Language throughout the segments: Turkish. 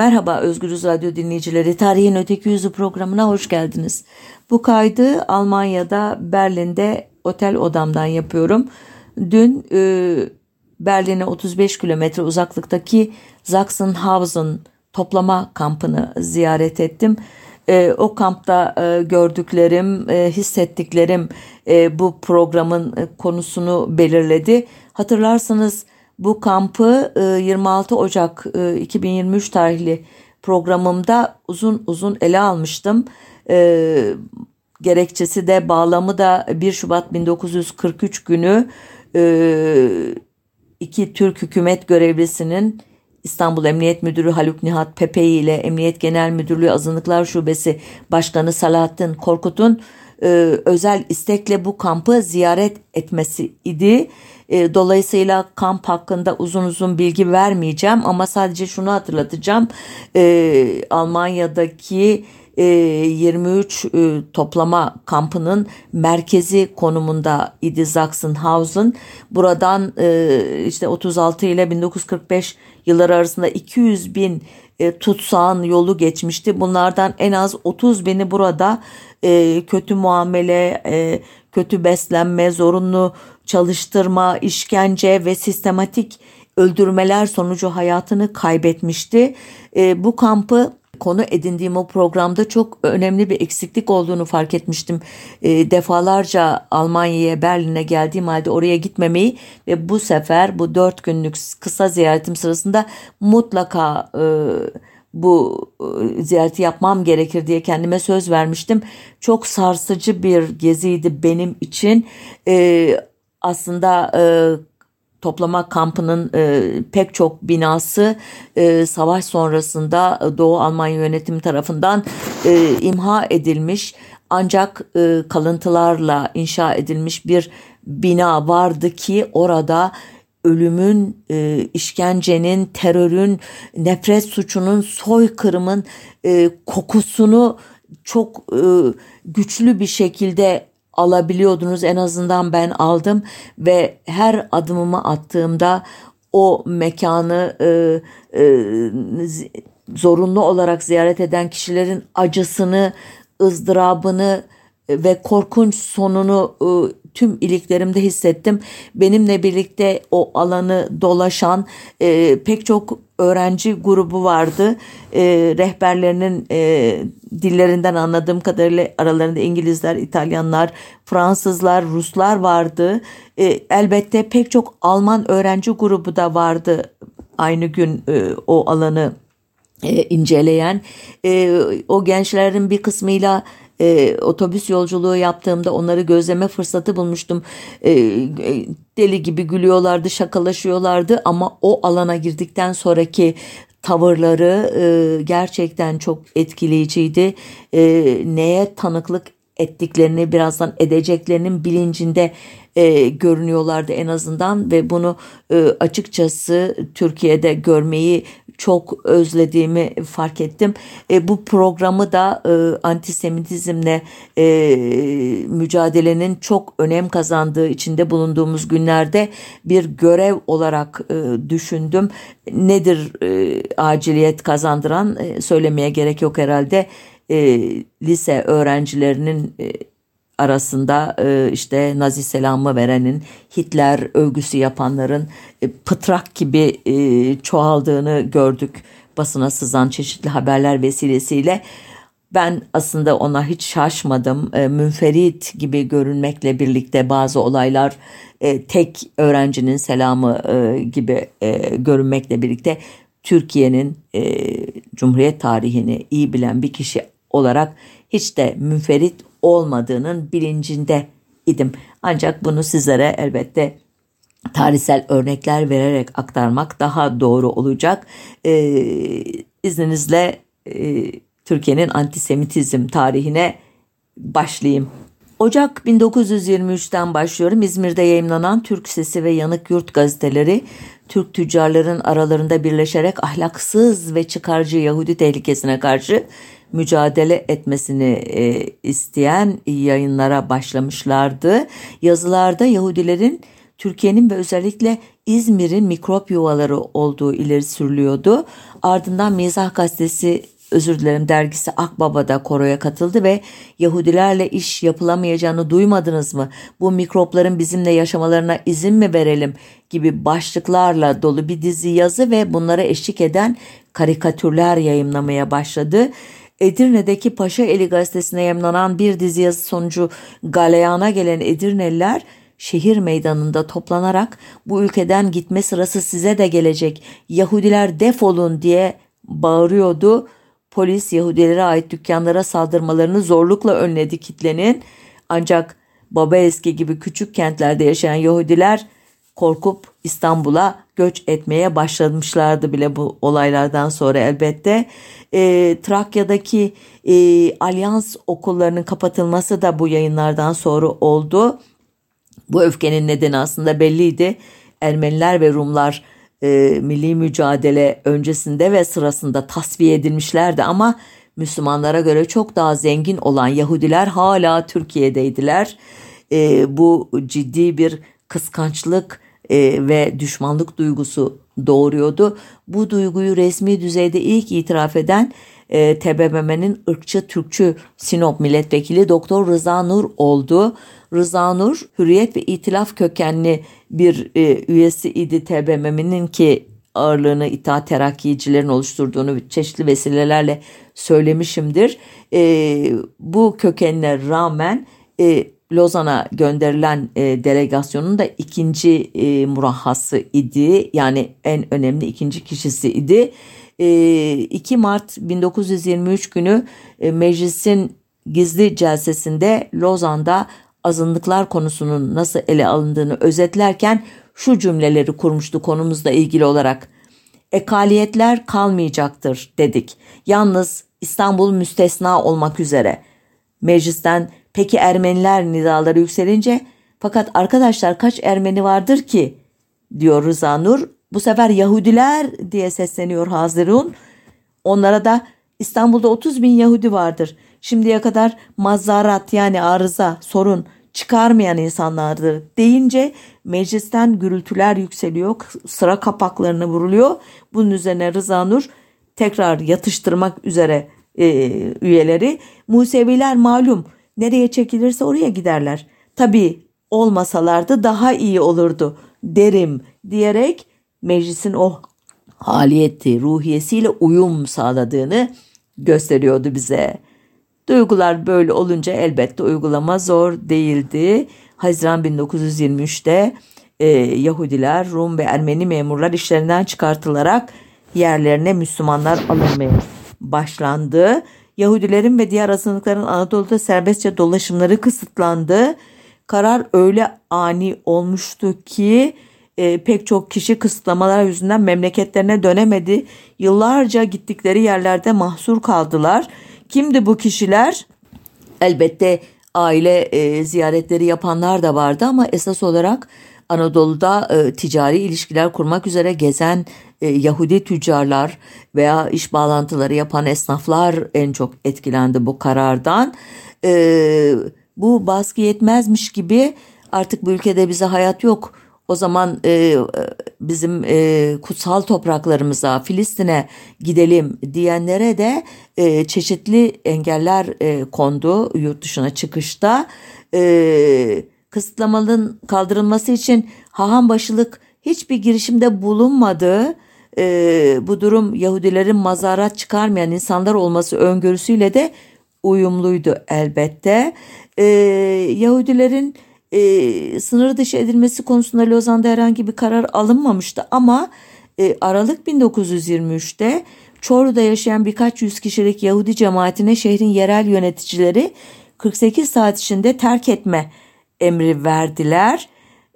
Merhaba Özgürüz Radyo dinleyicileri. Tarihin Öteki Yüzü programına hoş geldiniz. Bu kaydı Almanya'da Berlin'de otel odamdan yapıyorum. Dün e, Berlin'e 35 kilometre uzaklıktaki Sachsenhausen toplama kampını ziyaret ettim. E, o kampta e, gördüklerim, e, hissettiklerim e, bu programın e, konusunu belirledi. Hatırlarsanız bu kampı 26 e, Ocak 2023 e, tarihli programımda uzun uzun ele almıştım. E, gerekçesi de bağlamı da 1 Şubat 1943 günü iki Türk hükümet görevlisinin İstanbul Emniyet Müdürü Haluk Nihat Pepeyi ile Emniyet Genel Müdürlüğü Azınlıklar Şubesi Başkanı Salahattin Korkut'un özel istekle bu kampı ziyaret etmesi idi. E, dolayısıyla kamp hakkında uzun uzun bilgi vermeyeceğim ama sadece şunu hatırlatacağım. E, Almanya'daki 23 e, toplama kampının merkezi konumunda idi Sachsenhausen. Buradan işte 36 ile 1945 yılları arasında 200 bin tutsağın yolu geçmişti. Bunlardan en az 30 bini burada kötü muamele, kötü beslenme, zorunlu çalıştırma, işkence ve sistematik öldürmeler sonucu hayatını kaybetmişti. E, bu kampı konu edindiğim o programda çok önemli bir eksiklik olduğunu fark etmiştim. E, defalarca Almanya'ya, Berlin'e geldiğim halde oraya gitmemeyi ve bu sefer bu dört günlük kısa ziyaretim sırasında mutlaka e, bu e, ziyareti yapmam gerekir diye kendime söz vermiştim. Çok sarsıcı bir geziydi benim için. E, aslında e, toplama kampının e, pek çok binası e, savaş sonrasında Doğu Almanya yönetimi tarafından e, imha edilmiş ancak e, kalıntılarla inşa edilmiş bir bina vardı ki orada ölümün, e, işkencenin, terörün, nefret suçunun, soykırımın e, kokusunu çok e, güçlü bir şekilde alabiliyordunuz. En azından ben aldım ve her adımımı attığımda o mekanı e, e, zorunlu olarak ziyaret eden kişilerin acısını, ızdırabını ve korkunç sonunu e, tüm iliklerimde hissettim. Benimle birlikte o alanı dolaşan e, pek çok öğrenci grubu vardı. Rehberlerinin e, dillerinden anladığım kadarıyla aralarında İngilizler, İtalyanlar, Fransızlar, Ruslar vardı. Elbette pek çok Alman öğrenci grubu da vardı aynı gün o alanı inceleyen. O gençlerin bir kısmıyla e, otobüs yolculuğu yaptığımda onları gözleme fırsatı bulmuştum. E, e, deli gibi gülüyorlardı, şakalaşıyorlardı ama o alana girdikten sonraki tavırları e, gerçekten çok etkileyiciydi. E, neye tanıklık ettiklerini birazdan edeceklerinin bilincinde e, görünüyorlardı en azından ve bunu e, açıkçası Türkiye'de görmeyi çok özlediğimi fark ettim. E, bu programı da e, antisemitizmle e, mücadelenin çok önem kazandığı içinde bulunduğumuz günlerde bir görev olarak e, düşündüm. Nedir e, aciliyet kazandıran e, söylemeye gerek yok herhalde. E, lise öğrencilerinin e, arasında e, işte Nazi selamı verenin, Hitler övgüsü yapanların e, pıtrak gibi e, çoğaldığını gördük basına sızan çeşitli haberler vesilesiyle. Ben aslında ona hiç şaşmadım. E, münferit gibi görünmekle birlikte bazı olaylar tek öğrencinin selamı gibi görünmekle birlikte Türkiye'nin e, Cumhuriyet tarihini iyi bilen bir kişi olarak hiç de münferit olmadığının bilincinde idim. Ancak bunu sizlere elbette tarihsel örnekler vererek aktarmak daha doğru olacak. Ee, izninizle e, Türkiye'nin antisemitizm tarihine başlayayım. Ocak 1923'ten başlıyorum. İzmir'de yayımlanan Türk Sesi ve Yanık Yurt gazeteleri Türk tüccarların aralarında birleşerek ahlaksız ve çıkarcı Yahudi tehlikesine karşı mücadele etmesini e, isteyen yayınlara başlamışlardı. Yazılarda Yahudilerin Türkiye'nin ve özellikle İzmir'in mikrop yuvaları olduğu ileri sürülüyordu. Ardından Mizah Gazetesi özür dilerim dergisi Akbaba'da koroya katıldı ve Yahudilerle iş yapılamayacağını duymadınız mı? Bu mikropların bizimle yaşamalarına izin mi verelim gibi başlıklarla dolu bir dizi yazı ve bunlara eşlik eden karikatürler yayımlamaya başladı. Edirne'deki Paşa Eli gazetesine yayınlanan bir dizi yazı sonucu galeyana gelen Edirneliler şehir meydanında toplanarak bu ülkeden gitme sırası size de gelecek Yahudiler defolun diye bağırıyordu. Polis Yahudilere ait dükkanlara saldırmalarını zorlukla önledi kitlenin. Ancak Baba Eski gibi küçük kentlerde yaşayan Yahudiler korkup İstanbul'a göç etmeye başlamışlardı bile bu olaylardan sonra elbette. E, Trakya'daki e, alyans okullarının kapatılması da bu yayınlardan sonra oldu. Bu öfkenin nedeni aslında belliydi. Ermeniler ve Rumlar e, milli mücadele öncesinde ve sırasında tasfiye edilmişlerdi ama Müslümanlara göre çok daha zengin olan Yahudiler hala Türkiye'deydiler. E, bu ciddi bir kıskançlık e, ve düşmanlık duygusu doğuruyordu. Bu duyguyu resmi düzeyde ilk itiraf eden e, TBMM'nin ırkçı Türkçü Sinop milletvekili Doktor Rıza Nur oldu. Rıza Nur hürriyet ve itilaf kökenli bir e, üyesi idi TBMM'nin ki ağırlığını itaat terakkiyicilerin oluşturduğunu çeşitli vesilelerle söylemişimdir. E, bu kökenine rağmen e, Lozan'a gönderilen e, delegasyonun da ikinci e, murahhası idi. Yani en önemli ikinci kişisi idi. E, 2 Mart 1923 günü e, meclisin gizli celsesinde Lozan'da azınlıklar konusunun nasıl ele alındığını özetlerken şu cümleleri kurmuştu konumuzla ilgili olarak. Ekaliyetler kalmayacaktır dedik. Yalnız İstanbul müstesna olmak üzere. Meclisten peki Ermeniler nidaları yükselince fakat arkadaşlar kaç Ermeni vardır ki diyor Rıza Nur. Bu sefer Yahudiler diye sesleniyor Hazirun. Onlara da İstanbul'da 30 bin Yahudi vardır şimdiye kadar mazarat yani arıza, sorun çıkarmayan insanlardır deyince meclisten gürültüler yükseliyor, sıra kapaklarına vuruluyor. Bunun üzerine Rıza Nur tekrar yatıştırmak üzere e, üyeleri. Museviler malum nereye çekilirse oraya giderler. Tabii olmasalardı daha iyi olurdu derim diyerek meclisin o haliyeti, ruhiyesiyle uyum sağladığını gösteriyordu bize. Duygular böyle olunca elbette uygulama zor değildi. Haziran 1923'te e, Yahudiler, Rum ve Ermeni memurlar işlerinden çıkartılarak yerlerine Müslümanlar alınmaya başlandı. Yahudilerin ve diğer azınlıkların Anadolu'da serbestçe dolaşımları kısıtlandı. Karar öyle ani olmuştu ki e, pek çok kişi kısıtlamalar yüzünden memleketlerine dönemedi. Yıllarca gittikleri yerlerde mahsur kaldılar. Kimdi bu kişiler? Elbette aile e, ziyaretleri yapanlar da vardı ama esas olarak Anadolu'da e, ticari ilişkiler kurmak üzere gezen e, Yahudi tüccarlar veya iş bağlantıları yapan esnaflar en çok etkilendi bu karardan. E, bu baskı yetmezmiş gibi artık bu ülkede bize hayat yok o zaman e, bizim e, kutsal topraklarımıza, Filistin'e gidelim diyenlere de e, çeşitli engeller e, kondu yurt dışına çıkışta. E, kısıtlamanın kaldırılması için haham başılık hiçbir girişimde bulunmadı. E, bu durum Yahudilerin mazarat çıkarmayan insanlar olması öngörüsüyle de uyumluydu elbette. E, Yahudilerin e, sınır dışı edilmesi konusunda Lozan'da herhangi bir karar alınmamıştı ama e, Aralık 1923'te Çorlu'da yaşayan birkaç yüz kişilik Yahudi cemaatine şehrin yerel yöneticileri 48 saat içinde terk etme emri verdiler.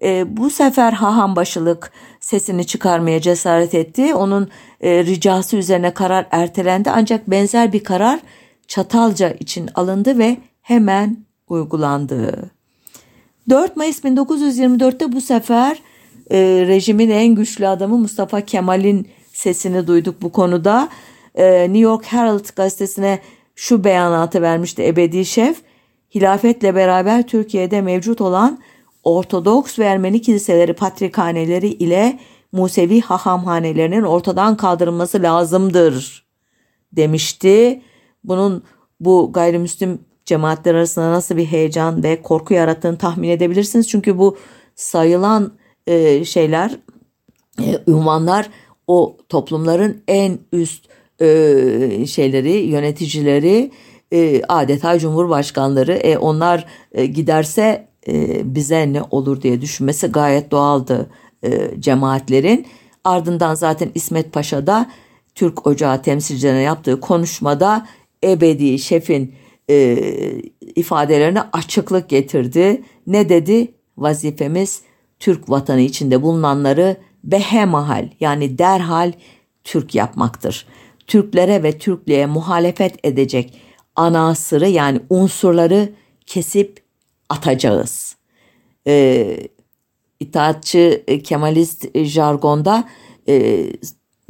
E, bu sefer haham başılık sesini çıkarmaya cesaret etti. Onun e, ricası üzerine karar ertelendi ancak benzer bir karar Çatalca için alındı ve hemen uygulandı. 4 Mayıs 1924'te bu sefer e, rejimin en güçlü adamı Mustafa Kemal'in sesini duyduk bu konuda. E, New York Herald gazetesine şu beyanatı vermişti ebedi şef. Hilafetle beraber Türkiye'de mevcut olan Ortodoks ve Ermeni kiliseleri patrikhaneleri ile Musevi hahamhanelerinin ortadan kaldırılması lazımdır demişti. Bunun bu gayrimüslim cemaatler arasında nasıl bir heyecan ve korku yarattığını tahmin edebilirsiniz. Çünkü bu sayılan e, şeyler, e, ünvanlar o toplumların en üst e, şeyleri, yöneticileri, e, adeta cumhurbaşkanları. E, onlar e, giderse e, bize ne olur diye düşünmesi gayet doğaldı e, cemaatlerin. Ardından zaten İsmet Paşa da Türk Ocağı temsilcilerine yaptığı konuşmada ebedi şefin e, ifadelerine açıklık getirdi. Ne dedi? Vazifemiz Türk vatanı içinde bulunanları behemahal yani derhal Türk yapmaktır. Türklere ve Türklüğe muhalefet edecek anasırı yani unsurları kesip atacağız. Ee, itaatçı e, Kemalist e, jargonda e,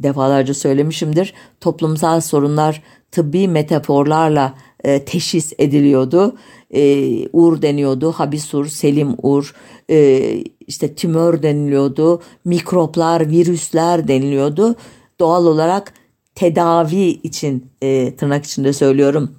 defalarca söylemişimdir. Toplumsal sorunlar tıbbi metaforlarla e, teşhis ediliyordu. E, Ur deniyordu, Habisur, Selim Ur, e, işte tümör deniliyordu, mikroplar, virüsler deniliyordu. Doğal olarak tedavi için e, tırnak içinde söylüyorum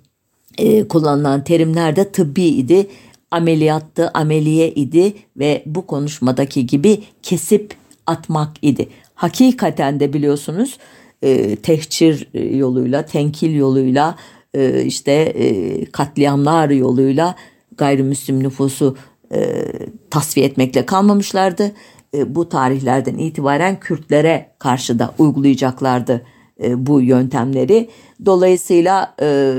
e, kullanılan terimler de tıbbi idi ameliyattı, ameliye idi ve bu konuşmadaki gibi kesip atmak idi. Hakikaten de biliyorsunuz e, tehcir yoluyla, tenkil yoluyla, e, işte e, katliamlar yoluyla gayrimüslim nüfusu e, tasfiye etmekle kalmamışlardı. E, bu tarihlerden itibaren Kürtlere karşı da uygulayacaklardı e, bu yöntemleri. Dolayısıyla e,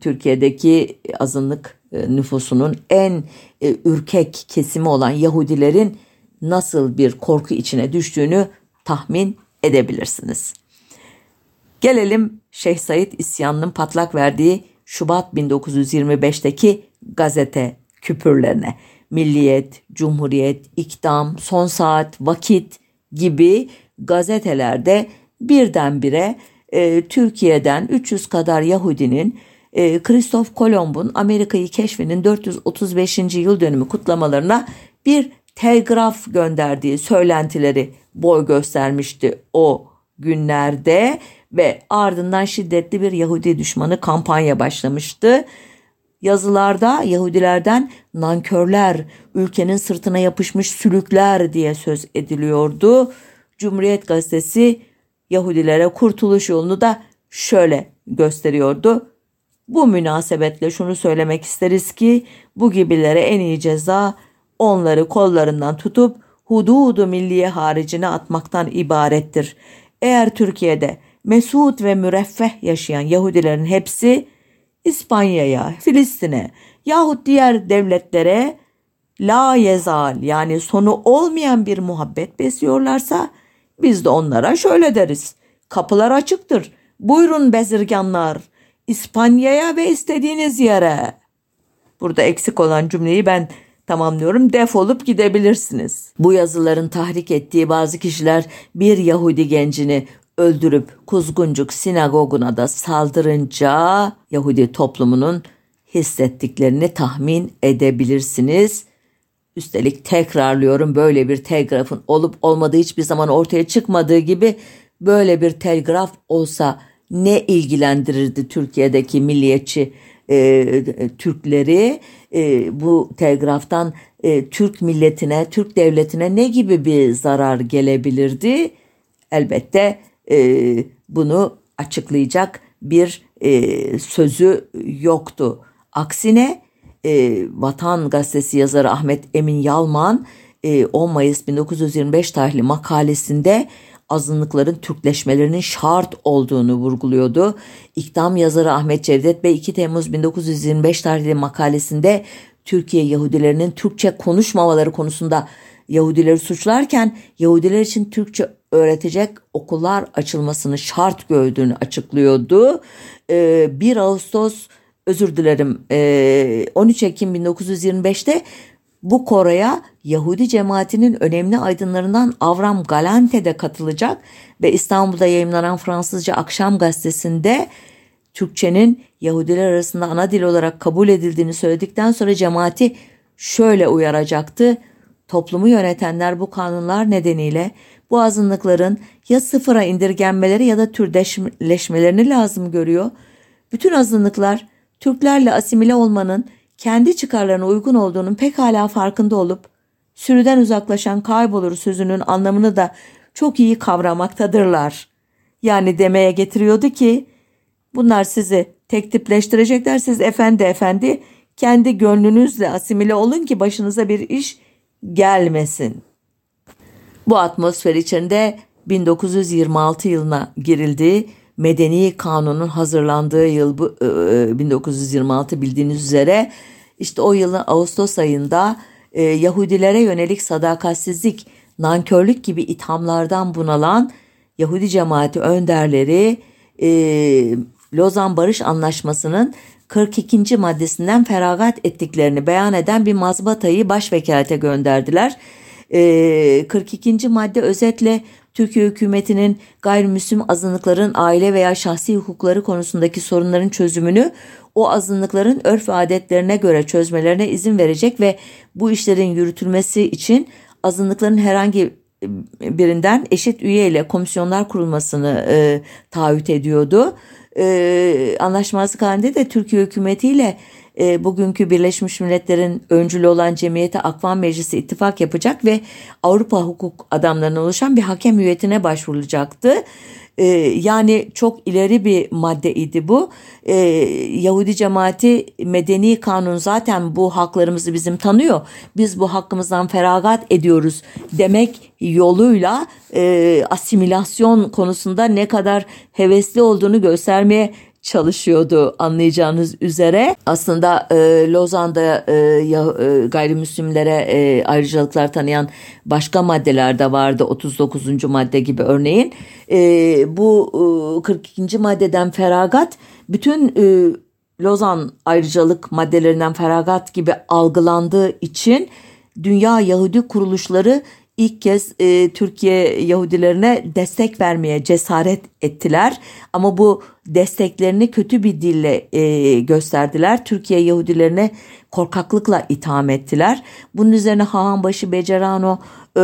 Türkiye'deki azınlık e, nüfusunun en ürkek kesimi olan Yahudilerin nasıl bir korku içine düştüğünü tahmin edebilirsiniz. Gelelim Şeyh Said isyanının patlak verdiği Şubat 1925'teki gazete küpürlerine. Milliyet, Cumhuriyet, İkdam, Son Saat, Vakit gibi gazetelerde birdenbire e, Türkiye'den 300 kadar Yahudinin e, Christoph Kolomb'un Amerika'yı keşfinin 435. yıl dönümü kutlamalarına bir telgraf gönderdiği söylentileri boy göstermişti o günlerde ve ardından şiddetli bir Yahudi düşmanı kampanya başlamıştı. Yazılarda Yahudilerden nankörler, ülkenin sırtına yapışmış sülükler diye söz ediliyordu. Cumhuriyet gazetesi Yahudilere kurtuluş yolunu da şöyle gösteriyordu. Bu münasebetle şunu söylemek isteriz ki bu gibilere en iyi ceza onları kollarından tutup hududu milliye haricine atmaktan ibarettir. Eğer Türkiye'de mesut ve müreffeh yaşayan Yahudilerin hepsi İspanya'ya, Filistin'e yahut diğer devletlere la yezal yani sonu olmayan bir muhabbet besliyorlarsa biz de onlara şöyle deriz. Kapılar açıktır. Buyurun bezirganlar. İspanya'ya ve istediğiniz yere. Burada eksik olan cümleyi ben tamamlıyorum. Defolup gidebilirsiniz. Bu yazıların tahrik ettiği bazı kişiler bir Yahudi gencini öldürüp Kuzguncuk sinagoguna da saldırınca Yahudi toplumunun hissettiklerini tahmin edebilirsiniz. Üstelik tekrarlıyorum böyle bir telgrafın olup olmadığı hiçbir zaman ortaya çıkmadığı gibi böyle bir telgraf olsa ne ilgilendirirdi Türkiye'deki milliyetçi e, Türkleri e, bu telgraftan e, Türk milletine, Türk devletine ne gibi bir zarar gelebilirdi? Elbette e, bunu açıklayacak bir e, sözü yoktu. Aksine e, Vatan Gazetesi yazarı Ahmet Emin Yalman e, 10 Mayıs 1925 tarihli makalesinde azınlıkların Türkleşmelerinin şart olduğunu vurguluyordu. İktam yazarı Ahmet Cevdet Bey 2 Temmuz 1925 tarihli makalesinde Türkiye Yahudilerinin Türkçe konuşmamaları konusunda Yahudileri suçlarken Yahudiler için Türkçe öğretecek okullar açılmasını şart gördüğünü açıklıyordu. 1 ee, Ağustos özür dilerim 13 Ekim 1925'te bu koroya Yahudi cemaatinin önemli aydınlarından Avram Galante de katılacak ve İstanbul'da yayınlanan Fransızca Akşam Gazetesi'nde Türkçenin Yahudiler arasında ana dil olarak kabul edildiğini söyledikten sonra cemaati şöyle uyaracaktı. toplumu yönetenler bu kanunlar nedeniyle bu azınlıkların ya sıfıra indirgenmeleri ya da türdeşleşmelerini lazım görüyor. Bütün azınlıklar Türklerle asimile olmanın kendi çıkarlarına uygun olduğunun pekala farkında olup sürüden uzaklaşan kaybolur sözünün anlamını da çok iyi kavramaktadırlar. Yani demeye getiriyordu ki bunlar sizi tek tipleştirecekler siz efendi efendi kendi gönlünüzle asimile olun ki başınıza bir iş gelmesin. Bu atmosfer içinde 1926 yılına girildi. Medeni Kanun'un hazırlandığı yıl bu 1926 e, e, bildiğiniz üzere işte o yılın Ağustos ayında e, Yahudilere yönelik sadakatsizlik, nankörlük gibi ithamlardan bunalan Yahudi cemaati önderleri Lozan Barış Anlaşması'nın 42. maddesinden feragat ettiklerini beyan eden bir mazbatayı başvekalete gönderdiler. E, 42. madde özetle Türkiye hükümetinin gayrimüslim azınlıkların aile veya şahsi hukukları konusundaki sorunların çözümünü o azınlıkların örf ve adetlerine göre çözmelerine izin verecek ve bu işlerin yürütülmesi için azınlıkların herhangi birinden eşit üye ile komisyonlar kurulmasını e, taahhüt ediyordu. E, anlaşmazlık halinde de Türkiye hükümetiyle e, bugünkü Birleşmiş Milletler'in öncülü olan Cemiyete Akvan Meclisi ittifak yapacak ve Avrupa hukuk adamlarından oluşan bir hakem hüyetine başvurulacaktı. Ee, yani çok ileri bir maddeydi bu. Ee, Yahudi cemaati medeni kanun zaten bu haklarımızı bizim tanıyor. Biz bu hakkımızdan feragat ediyoruz demek yoluyla e, asimilasyon konusunda ne kadar hevesli olduğunu göstermeye çalışıyordu anlayacağınız üzere. Aslında e, Lozan'da e, ya, e, gayrimüslimlere e, ayrıcalıklar tanıyan başka maddeler de vardı 39. madde gibi örneğin. E, bu e, 42. maddeden feragat bütün e, Lozan ayrıcalık maddelerinden feragat gibi algılandığı için Dünya Yahudi kuruluşları ilk kez e, Türkiye Yahudilerine destek vermeye cesaret ettiler. Ama bu desteklerini kötü bir dille e, gösterdiler. Türkiye Yahudilerine korkaklıkla itham ettiler. Bunun üzerine Hahanbaşı Becerano e,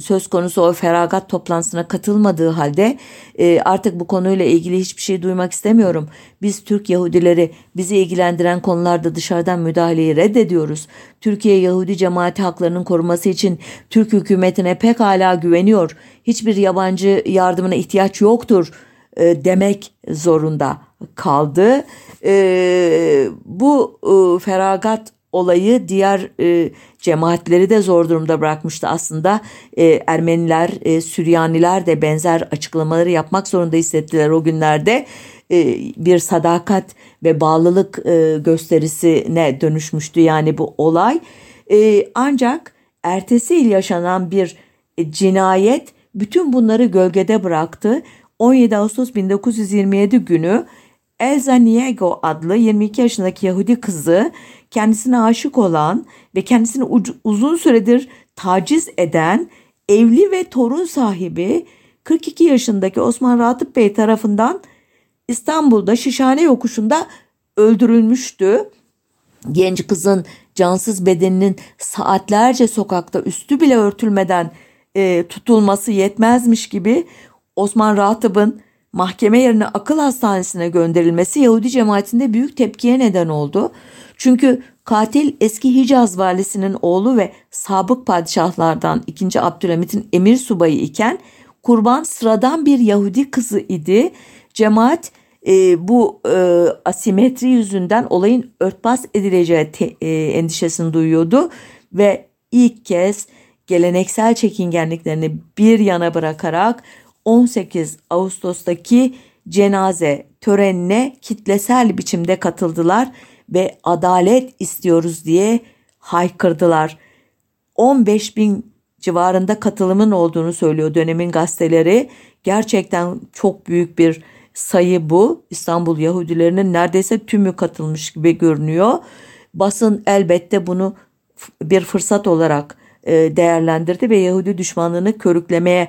söz konusu o feragat toplantısına katılmadığı halde e, artık bu konuyla ilgili hiçbir şey duymak istemiyorum. Biz Türk Yahudileri bizi ilgilendiren konularda dışarıdan müdahaleyi reddediyoruz. Türkiye Yahudi cemaati haklarının koruması için Türk hükümetine pekala güveniyor. Hiçbir yabancı yardımına ihtiyaç yoktur e, demek zorunda kaldı. E, bu e, feragat olayı diğer e, cemaatleri de zor durumda bırakmıştı aslında. E, Ermeniler, e, Süryaniler de benzer açıklamaları yapmak zorunda hissettiler o günlerde. E, bir sadakat ve bağlılık e, gösterisine dönüşmüştü yani bu olay. E, ancak ertesi yıl yaşanan bir e, cinayet bütün bunları gölgede bıraktı. 17 Ağustos 1927 günü Elza Niego adlı 22 yaşındaki Yahudi kızı kendisine aşık olan ve kendisini uzun süredir taciz eden evli ve torun sahibi 42 yaşındaki Osman Ratıp Bey tarafından İstanbul'da Şişhane yokuşunda öldürülmüştü. Genç kızın cansız bedeninin saatlerce sokakta üstü bile örtülmeden e, tutulması yetmezmiş gibi Osman Ratıp'ın mahkeme yerine akıl hastanesine gönderilmesi Yahudi cemaatinde büyük tepkiye neden oldu. Çünkü katil eski Hicaz valisinin oğlu ve sabık padişahlardan 2. Abdülhamit'in emir subayı iken kurban sıradan bir Yahudi kızı idi. Cemaat e, bu e, asimetri yüzünden olayın örtbas edileceği te, e, endişesini duyuyordu ve ilk kez geleneksel çekingenliklerini bir yana bırakarak 18 Ağustos'taki cenaze törenine kitlesel biçimde katıldılar ve adalet istiyoruz diye haykırdılar. 15 bin civarında katılımın olduğunu söylüyor dönemin gazeteleri. Gerçekten çok büyük bir sayı bu. İstanbul Yahudilerinin neredeyse tümü katılmış gibi görünüyor. Basın elbette bunu bir fırsat olarak e, değerlendirdi ve Yahudi düşmanlığını körüklemeye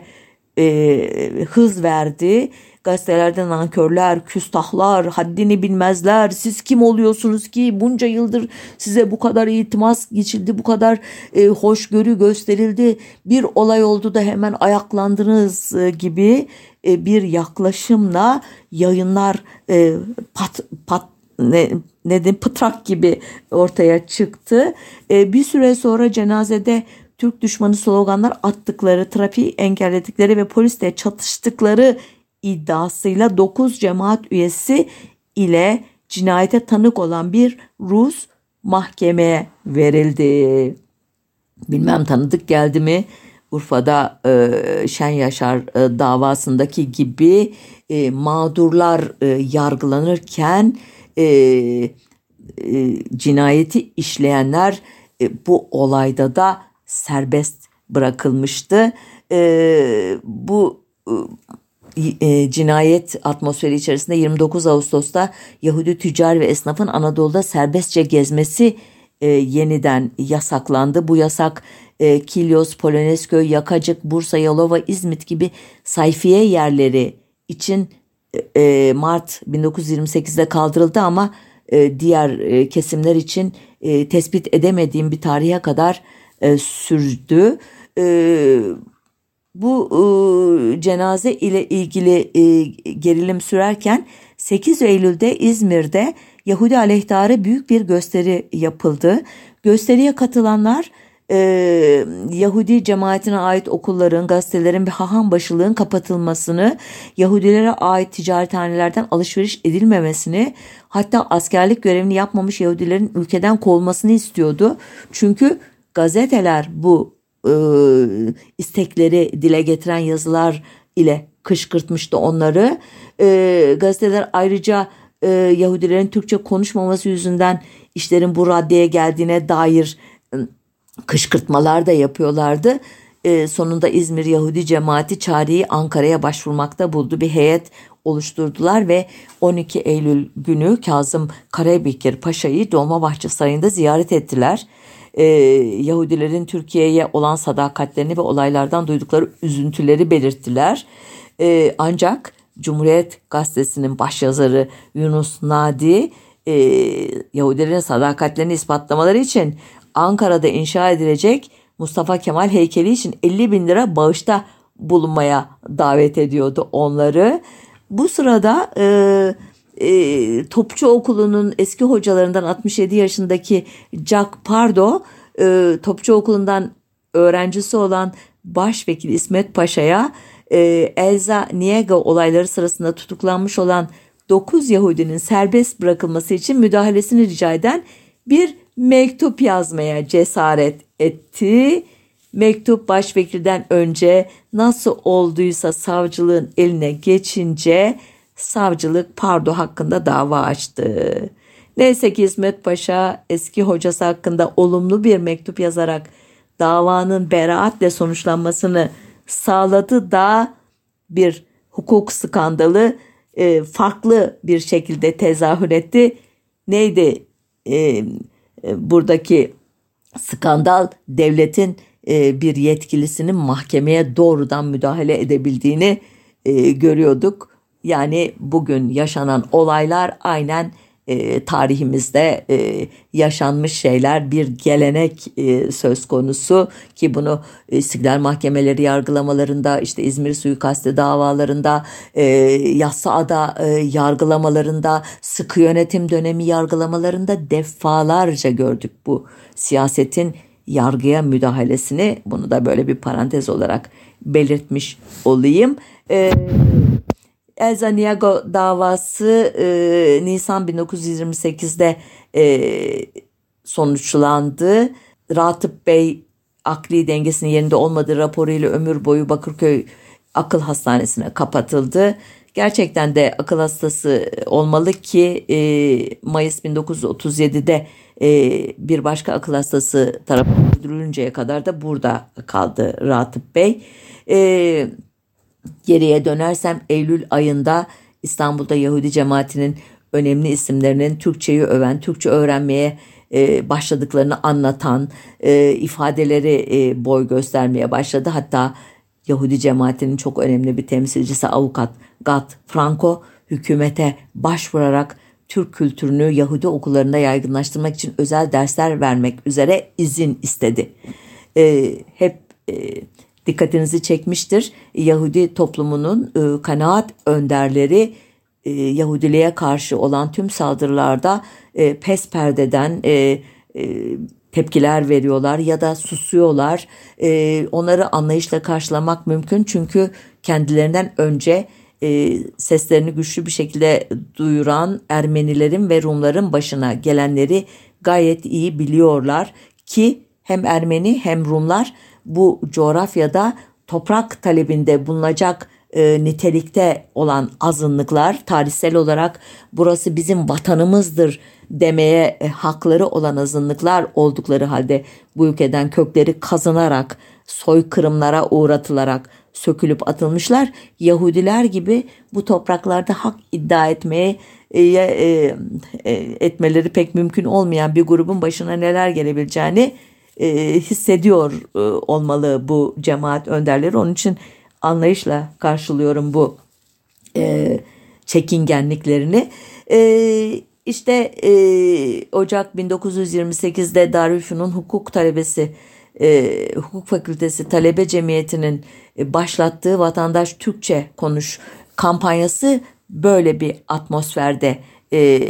e, hız verdi. Gazetelerden nankörler, küstahlar, haddini bilmezler, siz kim oluyorsunuz ki? Bunca yıldır size bu kadar itimas geçildi, bu kadar e, hoşgörü gösterildi, bir olay oldu da hemen ayaklandınız e, gibi e, bir yaklaşımla yayınlar e, pat pat ne, ne pıtrak gibi ortaya çıktı. E, bir süre sonra cenazede Türk düşmanı sloganlar attıkları, trafiği engelledikleri ve polisle çatıştıkları iddiasıyla 9 cemaat üyesi ile cinayete tanık olan bir Rus mahkemeye verildi. Bilmem tanıdık geldi mi? Urfa'da e, Şen Yaşar e, davasındaki gibi e, mağdurlar e, yargılanırken e, e, cinayeti işleyenler e, bu olayda da serbest bırakılmıştı. E, bu e, cinayet atmosferi içerisinde 29 Ağustos'ta Yahudi tüccar ve esnafın Anadolu'da serbestçe gezmesi e, yeniden yasaklandı. Bu yasak e, Kilyos, Polonezköy, Yakacık, Bursa, Yalova, İzmit gibi sayfiye yerleri için e, Mart 1928'de kaldırıldı ama e, diğer e, kesimler için e, tespit edemediğim bir tarihe kadar e, sürdü. E, bu e, cenaze ile ilgili e, gerilim sürerken 8 Eylül'de İzmir'de Yahudi aleyhtarı büyük bir gösteri yapıldı. Gösteriye katılanlar e, Yahudi cemaatine ait okulların, gazetelerin ve haham başılığın kapatılmasını, Yahudilere ait ticarethanelerden alışveriş edilmemesini, hatta askerlik görevini yapmamış Yahudilerin ülkeden kovulmasını istiyordu. Çünkü gazeteler bu e, istekleri dile getiren yazılar ile kışkırtmıştı onları. E, gazeteler ayrıca e, Yahudilerin Türkçe konuşmaması yüzünden işlerin bu raddeye geldiğine dair ıı, kışkırtmalar da yapıyorlardı. E, sonunda İzmir Yahudi cemaati çareyi Ankara'ya başvurmakta buldu. Bir heyet oluşturdular ve 12 Eylül günü Kazım Karabekir Paşa'yı Dolmabahçe Sarayı'nda ziyaret ettiler e, Yahudilerin Türkiye'ye olan sadakatlerini ve olaylardan duydukları üzüntüleri belirttiler. E, ancak Cumhuriyet Gazetesi'nin başyazarı Yunus Nadi e, Yahudilerin sadakatlerini ispatlamaları için Ankara'da inşa edilecek Mustafa Kemal heykeli için 50 bin lira bağışta bulunmaya davet ediyordu onları. Bu sırada e, e, Topçu Okulu'nun eski hocalarından 67 yaşındaki Jack Pardo e, Topçu Okulu'ndan öğrencisi olan Başvekil İsmet Paşa'ya e, Elza Niega olayları sırasında tutuklanmış olan 9 Yahudinin serbest bırakılması için müdahalesini rica eden bir mektup yazmaya cesaret etti. Mektup başvekilden önce nasıl olduysa savcılığın eline geçince savcılık Pardo hakkında dava açtı. Neyse ki İsmet Paşa eski hocası hakkında olumlu bir mektup yazarak davanın beraatle sonuçlanmasını sağladı da bir hukuk skandalı e, farklı bir şekilde tezahür etti. Neydi e, e, buradaki skandal devletin e, bir yetkilisinin mahkemeye doğrudan müdahale edebildiğini e, görüyorduk. Yani bugün yaşanan olaylar aynen e, tarihimizde e, yaşanmış şeyler bir gelenek e, söz konusu ki bunu e, İstiklal Mahkemeleri yargılamalarında işte İzmir suikastı davalarında e, Yassıada e, yargılamalarında sıkı yönetim dönemi yargılamalarında defalarca gördük bu siyasetin yargıya müdahalesini bunu da böyle bir parantez olarak belirtmiş olayım. E, Elza Niago davası e, Nisan 1928'de e, sonuçlandı. Ratıp Bey akli dengesinin yerinde olmadığı raporuyla ömür boyu Bakırköy Akıl Hastanesi'ne kapatıldı. Gerçekten de akıl hastası olmalı ki e, Mayıs 1937'de e, bir başka akıl hastası tarafından öldürülünceye kadar da burada kaldı Ratıp Bey. E, Geriye dönersem Eylül ayında İstanbul'da Yahudi cemaatinin önemli isimlerinin Türkçeyi öven, Türkçe öğrenmeye e, başladıklarını anlatan e, ifadeleri e, boy göstermeye başladı. Hatta Yahudi cemaatinin çok önemli bir temsilcisi avukat Gat Franco hükümete başvurarak Türk kültürünü Yahudi okullarında yaygınlaştırmak için özel dersler vermek üzere izin istedi. E, hep dikkatinizi çekmiştir. Yahudi toplumunun e, kanaat önderleri e, Yahudiliğe karşı olan tüm saldırılarda e, pes perdeden e, e, tepkiler veriyorlar ya da susuyorlar. E, onları anlayışla karşılamak mümkün çünkü kendilerinden önce e, seslerini güçlü bir şekilde duyuran Ermenilerin ve Rumların başına gelenleri gayet iyi biliyorlar ki hem Ermeni hem Rumlar bu coğrafyada toprak talebinde bulunacak e, nitelikte olan azınlıklar tarihsel olarak burası bizim vatanımızdır demeye e, hakları olan azınlıklar oldukları halde bu ülkeden kökleri kazınarak soykırımlara uğratılarak sökülüp atılmışlar. Yahudiler gibi bu topraklarda hak iddia etmeye e, e, e, etmeleri pek mümkün olmayan bir grubun başına neler gelebileceğini e, hissediyor e, olmalı bu cemaat önderleri. Onun için anlayışla karşılıyorum bu e, çekingenliklerini. E, işte e, Ocak 1928'de Darüşşün'ün hukuk talebesi e, hukuk fakültesi talebe cemiyetinin e, başlattığı vatandaş Türkçe konuş kampanyası böyle bir atmosferde e,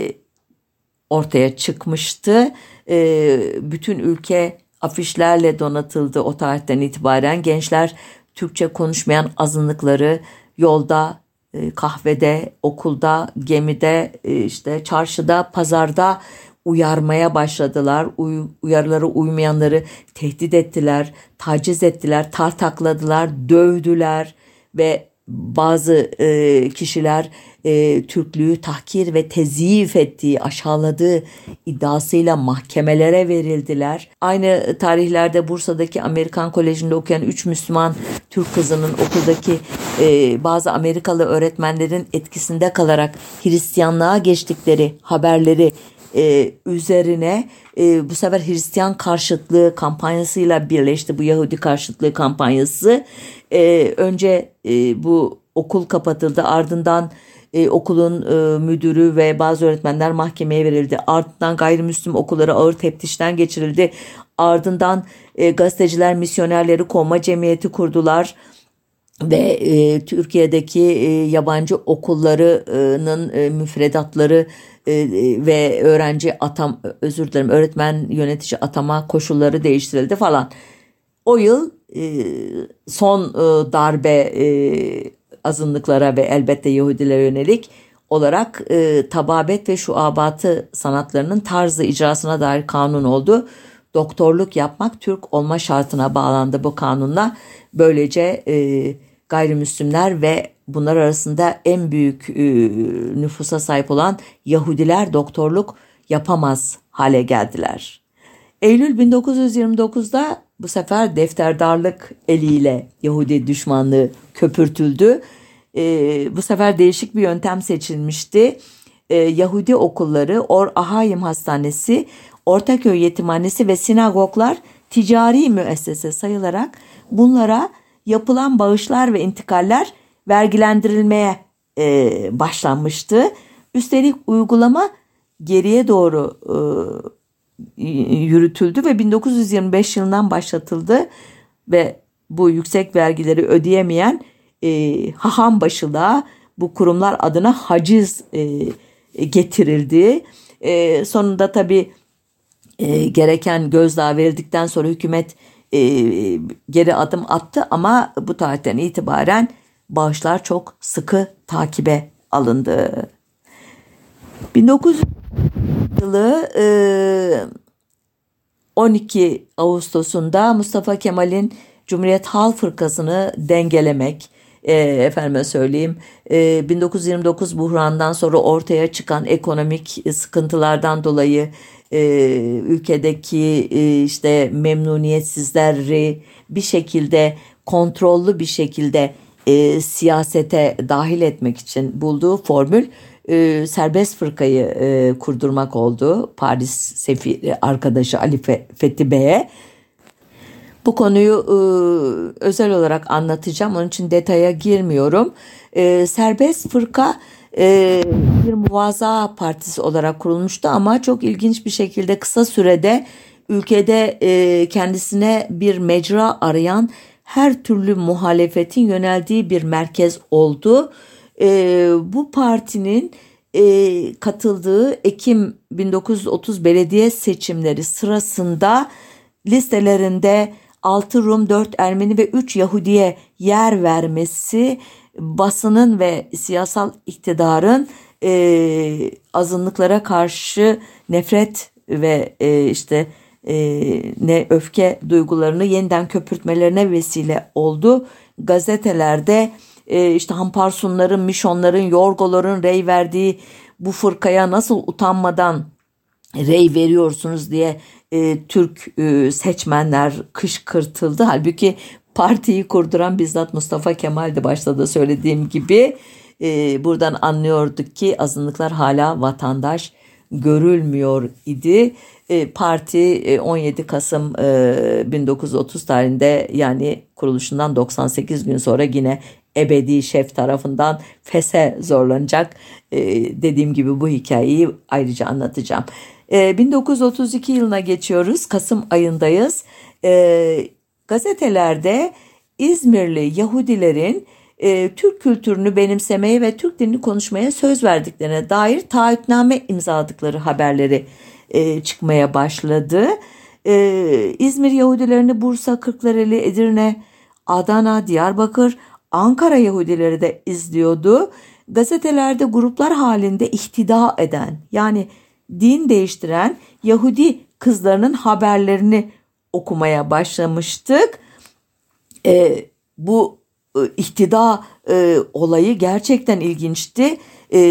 ortaya çıkmıştı. E, bütün ülke afişlerle donatıldı o tarihten itibaren. Gençler Türkçe konuşmayan azınlıkları yolda, e, kahvede, okulda, gemide, e, işte çarşıda, pazarda uyarmaya başladılar. Uy, uyarılara uymayanları tehdit ettiler, taciz ettiler, tartakladılar, dövdüler ve bazı e, kişiler e, Türklüğü tahkir ve tezif ettiği, aşağıladığı iddiasıyla mahkemelere verildiler. Aynı tarihlerde Bursa'daki Amerikan Koleji'nde okuyan üç Müslüman Türk kızının okuldaki e, bazı Amerikalı öğretmenlerin etkisinde kalarak Hristiyanlığa geçtikleri haberleri e, üzerine e, bu sefer Hristiyan karşıtlığı kampanyasıyla birleşti bu Yahudi karşıtlığı kampanyası. E, önce e, bu okul kapatıldı ardından e, okulun e, müdürü ve bazı öğretmenler mahkemeye verildi. Ardından gayrimüslim okulları ağır teftişten geçirildi. Ardından e, gazeteciler misyonerleri kovma cemiyeti kurdular ve e, Türkiye'deki e, yabancı okullarının e, müfredatları e, ve öğrenci atam özür dilerim öğretmen yönetici atama koşulları değiştirildi falan. O yıl e, son e, darbe e, azınlıklara ve elbette Yahudilere yönelik olarak e, tababet ve şuabatı sanatlarının tarzı icrasına dair kanun oldu. Doktorluk yapmak Türk olma şartına bağlandı bu kanunla. Böylece e, gayrimüslimler ve bunlar arasında en büyük e, nüfusa sahip olan Yahudiler doktorluk yapamaz hale geldiler. Eylül 1929'da bu sefer defterdarlık eliyle Yahudi düşmanlığı köpürtüldü. E, bu sefer değişik bir yöntem seçilmişti. E, Yahudi okulları, Or Ahayim Hastanesi, Ortaköy Yetimhanesi ve sinagoglar ticari müessese sayılarak bunlara yapılan bağışlar ve intikaller vergilendirilmeye e, başlanmıştı. Üstelik uygulama geriye doğru e, yürütüldü ve 1925 yılından başlatıldı ve bu yüksek vergileri ödeyemeyen e, haham başılığa bu kurumlar adına haciz e, getirildi. E, sonunda tabi e, gereken gözdağı verildikten sonra hükümet e, geri adım attı ama bu tarihten itibaren bağışlar çok sıkı takibe alındı. 1900 yılı e, 12 Ağustos'unda Mustafa Kemal'in Cumhuriyet Halk Fırkası'nı dengelemek, e, efendime söyleyeyim e, 1929 buhrandan sonra ortaya çıkan ekonomik sıkıntılardan dolayı e, ülkedeki e, işte memnuniyetsizleri bir şekilde kontrollü bir şekilde e, siyasete dahil etmek için bulduğu formül e, serbest fırkayı e, kurdurmak oldu. Paris sefiri arkadaşı Ali Fethi Bey'e. Bu konuyu e, özel olarak anlatacağım. Onun için detaya girmiyorum. E, serbest fırka e, bir muvaza partisi olarak kurulmuştu ama çok ilginç bir şekilde kısa sürede ülkede e, kendisine bir mecra arayan her türlü muhalefetin yöneldiği bir merkez oldu. E, bu partinin e, katıldığı Ekim 1930 belediye seçimleri sırasında listelerinde 6 Rum, 4 Ermeni ve 3 Yahudiye yer vermesi basının ve siyasal iktidarın e, azınlıklara karşı nefret ve e, işte e, ne öfke duygularını yeniden köpürtmelerine vesile oldu. Gazetelerde e, işte Hamparsunların, Mişonların, Yorgoların rey verdiği bu fırkaya nasıl utanmadan rey veriyorsunuz diye e, Türk e, seçmenler kışkırtıldı. Halbuki partiyi kurduran bizzat Mustafa Kemal'di başta da söylediğim gibi. E, buradan anlıyorduk ki azınlıklar hala vatandaş görülmüyor idi. E, parti 17 e, Kasım 1930 e, tarihinde yani kuruluşundan 98 gün sonra yine ebedi şef tarafından fese zorlanacak. Dediğim gibi bu hikayeyi ayrıca anlatacağım. 1932 yılına geçiyoruz. Kasım ayındayız. Gazetelerde İzmirli Yahudilerin e, Türk kültürünü benimsemeye ve Türk dilini konuşmaya söz verdiklerine dair taahhütname imzaladıkları haberleri e, çıkmaya başladı. E, İzmir Yahudilerini Bursa, Kırklareli, Edirne, Adana, Diyarbakır, Ankara Yahudileri de izliyordu. Gazetelerde gruplar halinde ihtida eden yani din değiştiren Yahudi kızlarının haberlerini okumaya başlamıştık. E, bu e, ihtida e, olayı gerçekten ilginçti. E,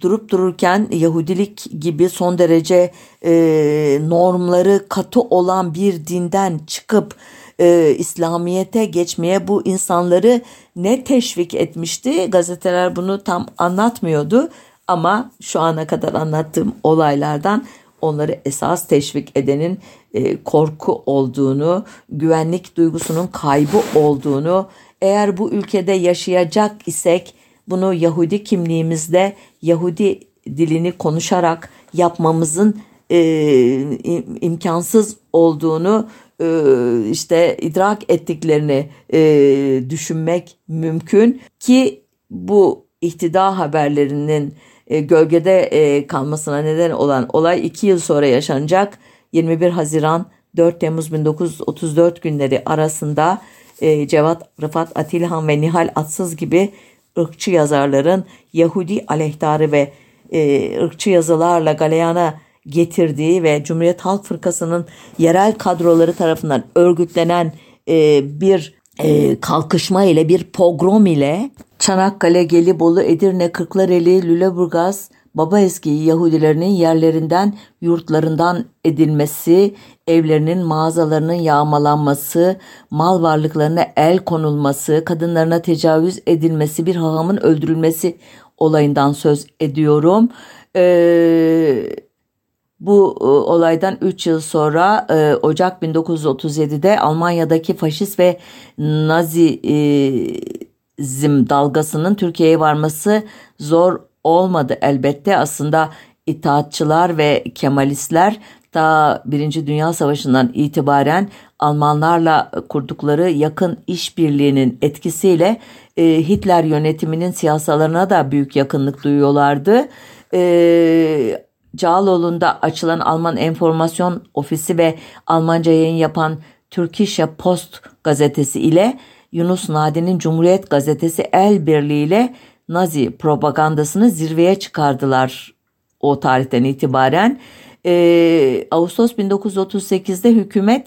durup dururken Yahudilik gibi son derece e, normları katı olan bir dinden çıkıp e, İslamiyet'e geçmeye bu insanları ne teşvik etmişti? Gazeteler bunu tam anlatmıyordu ama şu ana kadar anlattığım olaylardan onları esas teşvik edenin e, korku olduğunu, güvenlik duygusunun kaybı olduğunu, eğer bu ülkede yaşayacak isek bunu Yahudi kimliğimizde Yahudi dilini konuşarak yapmamızın e, imkansız olduğunu e, işte idrak ettiklerini e, düşünmek mümkün. Ki bu ihtida haberlerinin e, gölgede e, kalmasına neden olan olay iki yıl sonra yaşanacak 21 Haziran 4 Temmuz 1934 günleri arasında e, Cevat Rıfat Atilhan ve Nihal Atsız gibi ırkçı yazarların Yahudi aleyhtarı ve e, ırkçı yazılarla galeyana getirdiği ve Cumhuriyet Halk Fırkası'nın yerel kadroları tarafından örgütlenen e, bir e, kalkışma ile bir pogrom ile Çanakkale, Gelibolu, Edirne, Kırklareli, Lüleburgaz, Baba eski Yahudilerinin yerlerinden, yurtlarından edilmesi, evlerinin, mağazalarının yağmalanması, mal varlıklarına el konulması, kadınlarına tecavüz edilmesi, bir hahamın öldürülmesi olayından söz ediyorum. Ee, bu e, olaydan 3 yıl sonra e, Ocak 1937'de Almanya'daki faşist ve Nazizm dalgasının Türkiye'ye varması zor olmadı elbette. Aslında itaatçılar ve Kemalistler ta Birinci Dünya Savaşı'ndan itibaren Almanlarla kurdukları yakın işbirliğinin etkisiyle e, Hitler yönetiminin siyasalarına da büyük yakınlık duyuyorlardı. E, Cağaloğlu'nda açılan Alman Enformasyon Ofisi ve Almanca yayın yapan Türkische Post gazetesi ile Yunus Nadi'nin Cumhuriyet gazetesi el birliğiyle Nazi propagandasını zirveye çıkardılar o tarihten itibaren. Ee, Ağustos 1938'de hükümet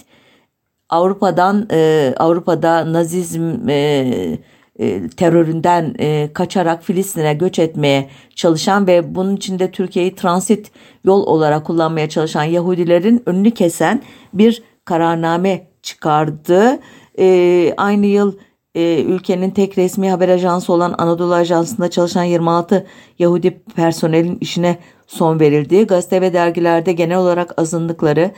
Avrupa'dan e, Avrupa'da Nazizm e, e, teröründen e, kaçarak Filistin'e göç etmeye çalışan ve bunun içinde Türkiye'yi transit yol olarak kullanmaya çalışan Yahudilerin önünü kesen bir kararname çıkardı. E, aynı yıl e, ülkenin tek resmi haber ajansı olan Anadolu Ajansı'nda çalışan 26 Yahudi personelin işine son verildi. Gazete ve dergilerde genel olarak azınlıkları,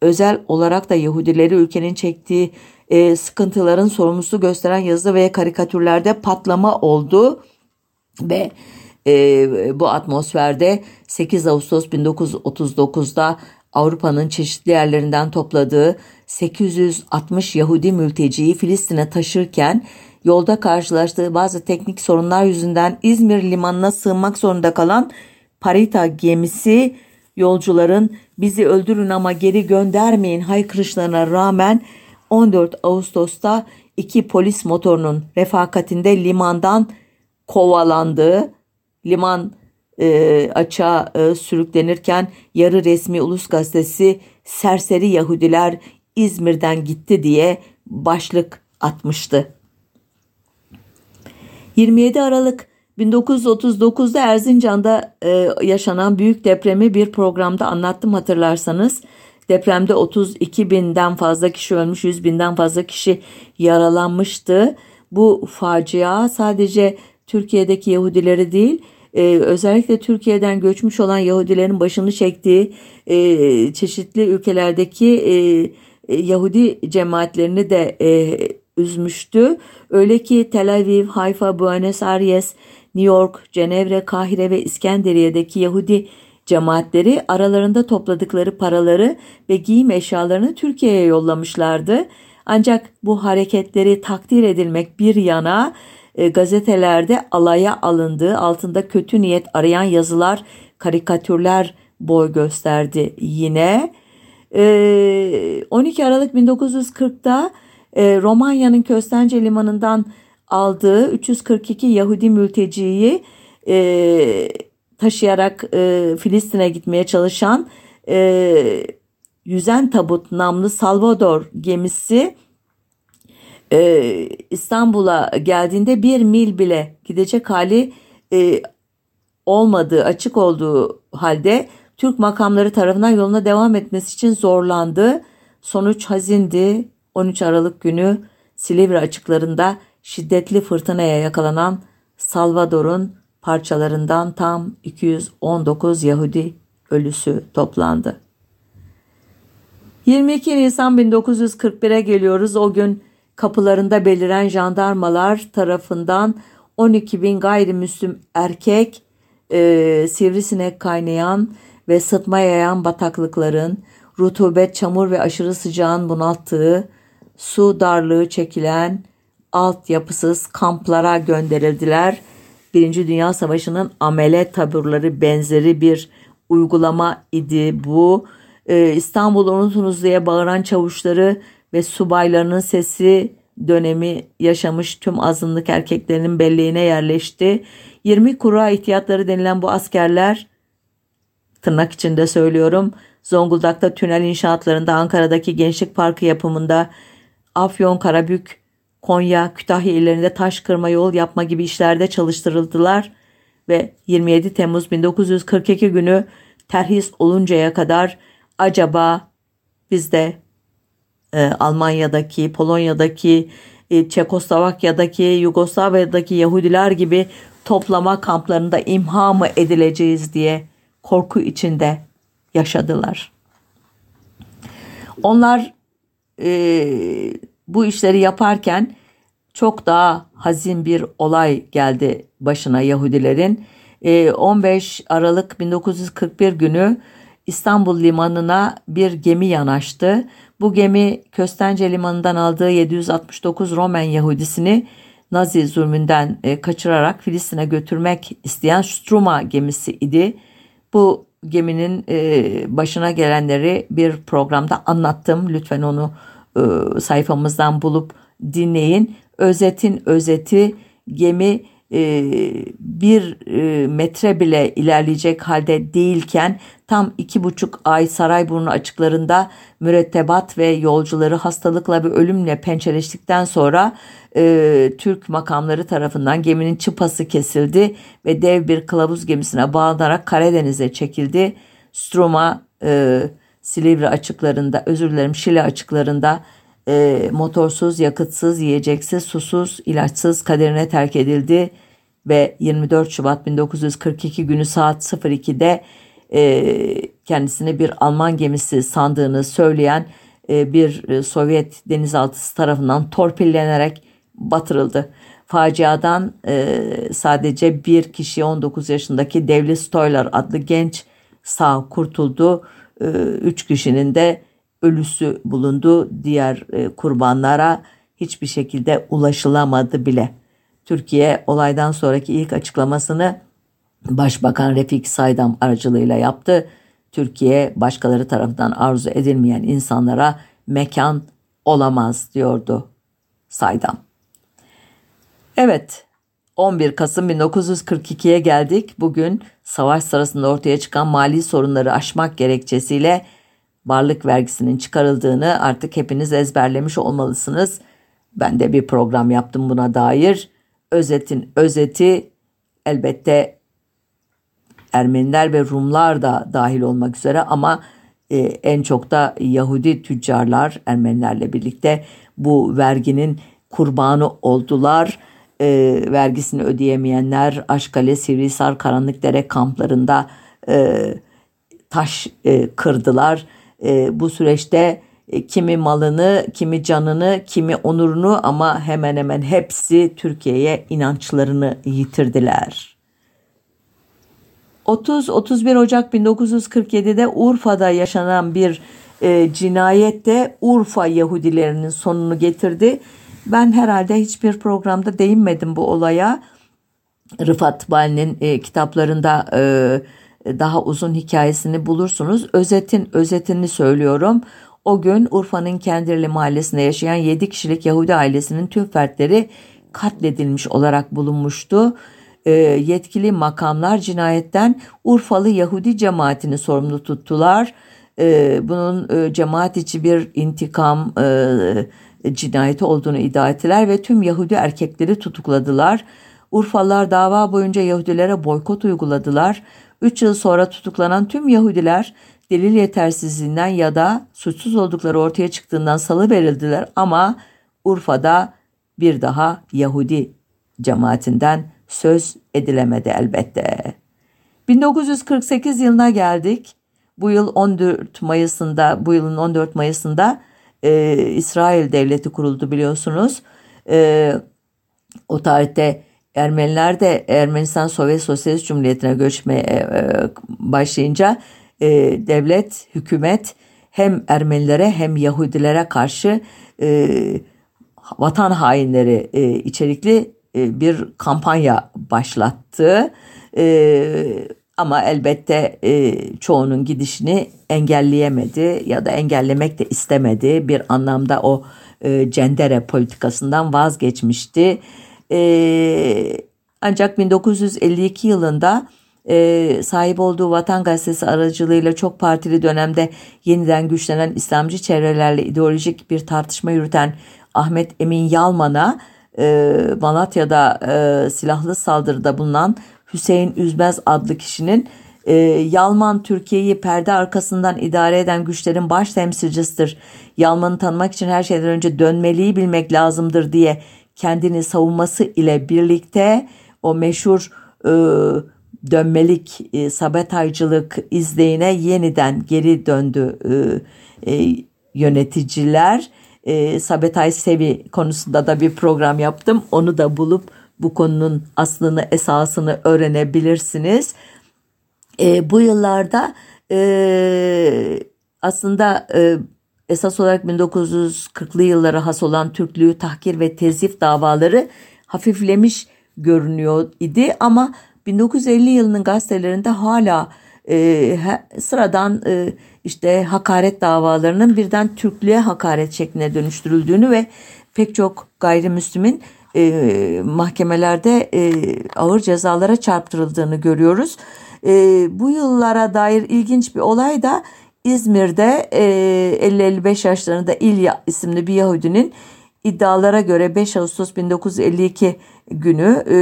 özel olarak da Yahudileri ülkenin çektiği e, sıkıntıların sorumlusu gösteren yazı ve karikatürlerde patlama oldu ve e, bu atmosferde 8 Ağustos 1939'da Avrupa'nın çeşitli yerlerinden topladığı 860 Yahudi mülteciyi Filistin'e taşırken yolda karşılaştığı bazı teknik sorunlar yüzünden İzmir limanına sığınmak zorunda kalan Parita gemisi yolcuların bizi öldürün ama geri göndermeyin haykırışlarına rağmen 14 Ağustos'ta iki polis motorunun refakatinde limandan kovalandığı, liman e, açığa e, sürüklenirken yarı resmi ulus gazetesi serseri Yahudiler İzmir'den gitti diye başlık atmıştı. 27 Aralık 1939'da Erzincan'da e, yaşanan büyük depremi bir programda anlattım hatırlarsanız. Depremde 32 binden fazla kişi ölmüş, 100 binden fazla kişi yaralanmıştı. Bu facia sadece Türkiye'deki Yahudileri değil, e, özellikle Türkiye'den göçmüş olan Yahudilerin başını çektiği e, çeşitli ülkelerdeki e, e Yahudi cemaatlerini de e, üzmüştü. Öyle ki Tel Aviv, Hayfa, Buenos Aires, New York, Cenevre, Kahire ve İskenderiye'deki Yahudi cemaatleri aralarında topladıkları paraları ve giyim eşyalarını Türkiye'ye yollamışlardı. Ancak bu hareketleri takdir edilmek bir yana e, gazetelerde alaya alındığı altında kötü niyet arayan yazılar, karikatürler boy gösterdi yine. E, 12 Aralık 1940'da e, Romanya'nın Köstence Limanı'ndan aldığı 342 Yahudi mülteciyi e, taşıyarak e, Filistin'e gitmeye çalışan e, yüzen tabut namlı Salvador gemisi e, İstanbul'a geldiğinde bir mil bile gidecek hali e, olmadığı açık olduğu halde Türk makamları tarafından yoluna devam etmesi için zorlandı. Sonuç hazindi. 13 Aralık günü Silivri açıklarında şiddetli fırtınaya yakalanan Salvador'un parçalarından tam 219 Yahudi ölüsü toplandı. 22 Nisan 1941'e geliyoruz. O gün kapılarında beliren jandarmalar tarafından 12 bin gayrimüslim erkek e, sivrisinek kaynayan ve sıtma yayan bataklıkların, rutubet, çamur ve aşırı sıcağın bunalttığı, su darlığı çekilen altyapısız kamplara gönderildiler. Birinci Dünya Savaşı'nın amele taburları benzeri bir uygulama idi bu. Ee, İstanbul unutunuz diye bağıran çavuşları ve subaylarının sesi dönemi yaşamış tüm azınlık erkeklerinin belleğine yerleşti. 20 kura ihtiyatları denilen bu askerler tırnak içinde söylüyorum Zonguldak'ta tünel inşaatlarında Ankara'daki Gençlik Parkı yapımında Afyon, Karabük, Konya, Kütahya illerinde taş kırma yol yapma gibi işlerde çalıştırıldılar ve 27 Temmuz 1942 günü terhis oluncaya kadar acaba biz de e, Almanya'daki, Polonya'daki, e, Çekoslovakya'daki, Yugoslavya'daki Yahudiler gibi toplama kamplarında imha mı edileceğiz diye korku içinde yaşadılar. Onlar e, bu işleri yaparken çok daha hazin bir olay geldi başına Yahudilerin. E, 15 Aralık 1941 günü İstanbul limanına bir gemi yanaştı. Bu gemi Köstence limanından aldığı 769 Romen Yahudisini Nazi zulmünden e, kaçırarak Filistin'e götürmek isteyen Struma gemisi idi. Bu geminin e, başına gelenleri bir programda anlattım. Lütfen onu e, sayfamızdan bulup dinleyin. Özetin özeti gemi bir metre bile ilerleyecek halde değilken tam iki buçuk ay Sarayburnu açıklarında mürettebat ve yolcuları hastalıkla ve ölümle pençeleştikten sonra e, Türk makamları tarafından geminin çıpası kesildi ve dev bir kılavuz gemisine bağlanarak Karadeniz'e çekildi. Stroma e, Silivri açıklarında özür dilerim Şile açıklarında e, motorsuz, yakıtsız, yiyeceksiz, susuz, ilaçsız kaderine terk edildi ve 24 Şubat 1942 günü saat 02'de e, kendisini bir Alman gemisi sandığını söyleyen e, bir e, Sovyet denizaltısı tarafından torpillenerek batırıldı. Faciadan e, sadece bir kişi 19 yaşındaki Devlet Stoylar adlı genç sağ kurtuldu. E, üç kişinin de ölüsü bulundu. Diğer e, kurbanlara hiçbir şekilde ulaşılamadı bile. Türkiye olaydan sonraki ilk açıklamasını Başbakan Refik Saydam aracılığıyla yaptı. Türkiye başkaları tarafından arzu edilmeyen insanlara mekan olamaz diyordu Saydam. Evet 11 Kasım 1942'ye geldik. Bugün savaş sırasında ortaya çıkan mali sorunları aşmak gerekçesiyle varlık vergisinin çıkarıldığını artık hepiniz ezberlemiş olmalısınız. Ben de bir program yaptım buna dair. Özetin özeti elbette Ermeniler ve Rumlar da dahil olmak üzere ama e, en çok da Yahudi tüccarlar Ermenilerle birlikte bu verginin kurbanı oldular. E, vergisini ödeyemeyenler Aşkale, Sivrisar, Karanlıkdere kamplarında e, taş e, kırdılar. E, bu süreçte e, kimi malını, kimi canını, kimi onurunu ama hemen hemen hepsi Türkiye'ye inançlarını yitirdiler. 30-31 Ocak 1947'de Urfa'da yaşanan bir e, cinayette Urfa Yahudilerinin sonunu getirdi. Ben herhalde hiçbir programda değinmedim bu olaya. Rıfat Bali'nin e, kitaplarında e, daha uzun hikayesini bulursunuz. Özetin özetini söylüyorum. O gün Urfa'nın Kendirli mahallesinde yaşayan 7 kişilik Yahudi ailesinin tüm fertleri katledilmiş olarak bulunmuştu. E, yetkili makamlar cinayetten Urfalı Yahudi cemaatini sorumlu tuttular. E, bunun e, cemaat içi bir intikam e, cinayeti olduğunu iddia ettiler ve tüm Yahudi erkekleri tutukladılar. Urfalılar dava boyunca Yahudilere boykot uyguladılar. 3 yıl sonra tutuklanan tüm Yahudiler delil yetersizliğinden ya da suçsuz oldukları ortaya çıktığından salı verildiler ama Urfa'da bir daha Yahudi cemaatinden söz edilemedi elbette. 1948 yılına geldik. Bu yıl 14 Mayıs'ında, bu yılın 14 Mayıs'ında e, İsrail devleti kuruldu biliyorsunuz. E, o tarihte Ermeniler de Ermenistan Sovyet Sosyalist Cumhuriyeti'ne göçmeye e, başlayınca e, devlet, hükümet hem Ermenilere hem Yahudilere karşı e, vatan hainleri e, içerikli e, bir kampanya başlattı. E, ama elbette e, çoğunun gidişini engelleyemedi ya da engellemek de istemedi. Bir anlamda o e, cendere politikasından vazgeçmişti. Ancak 1952 yılında sahip olduğu Vatan Gazetesi aracılığıyla çok partili dönemde yeniden güçlenen İslamcı çevrelerle ideolojik bir tartışma yürüten Ahmet Emin Yalman'a e, Malatya'da e, silahlı saldırıda bulunan Hüseyin Üzmez adlı kişinin e, Yalman Türkiye'yi perde arkasından idare eden güçlerin baş temsilcisidir. Yalman'ı tanımak için her şeyden önce dönmeliyi bilmek lazımdır diye kendini savunması ile birlikte o meşhur e, dönmelik e, sabotajcılık izleyine yeniden geri döndü e, e, yöneticiler. E, sabotaj sevi konusunda da bir program yaptım. Onu da bulup bu konunun aslını esasını öğrenebilirsiniz. E, bu yıllarda e, aslında e, esas olarak 1940'lı yıllara has olan Türklüğü tahkir ve tezif davaları hafiflemiş görünüyor idi ama 1950 yılının gazetelerinde hala e, sıradan e, işte hakaret davalarının birden Türklüğe hakaret şekline dönüştürüldüğünü ve pek çok gayrimüslimin e, mahkemelerde e, ağır cezalara çarptırıldığını görüyoruz. E, bu yıllara dair ilginç bir olay da İzmir'de e, 50-55 yaşlarında İlya isimli bir Yahudinin iddialara göre 5 Ağustos 1952 günü e,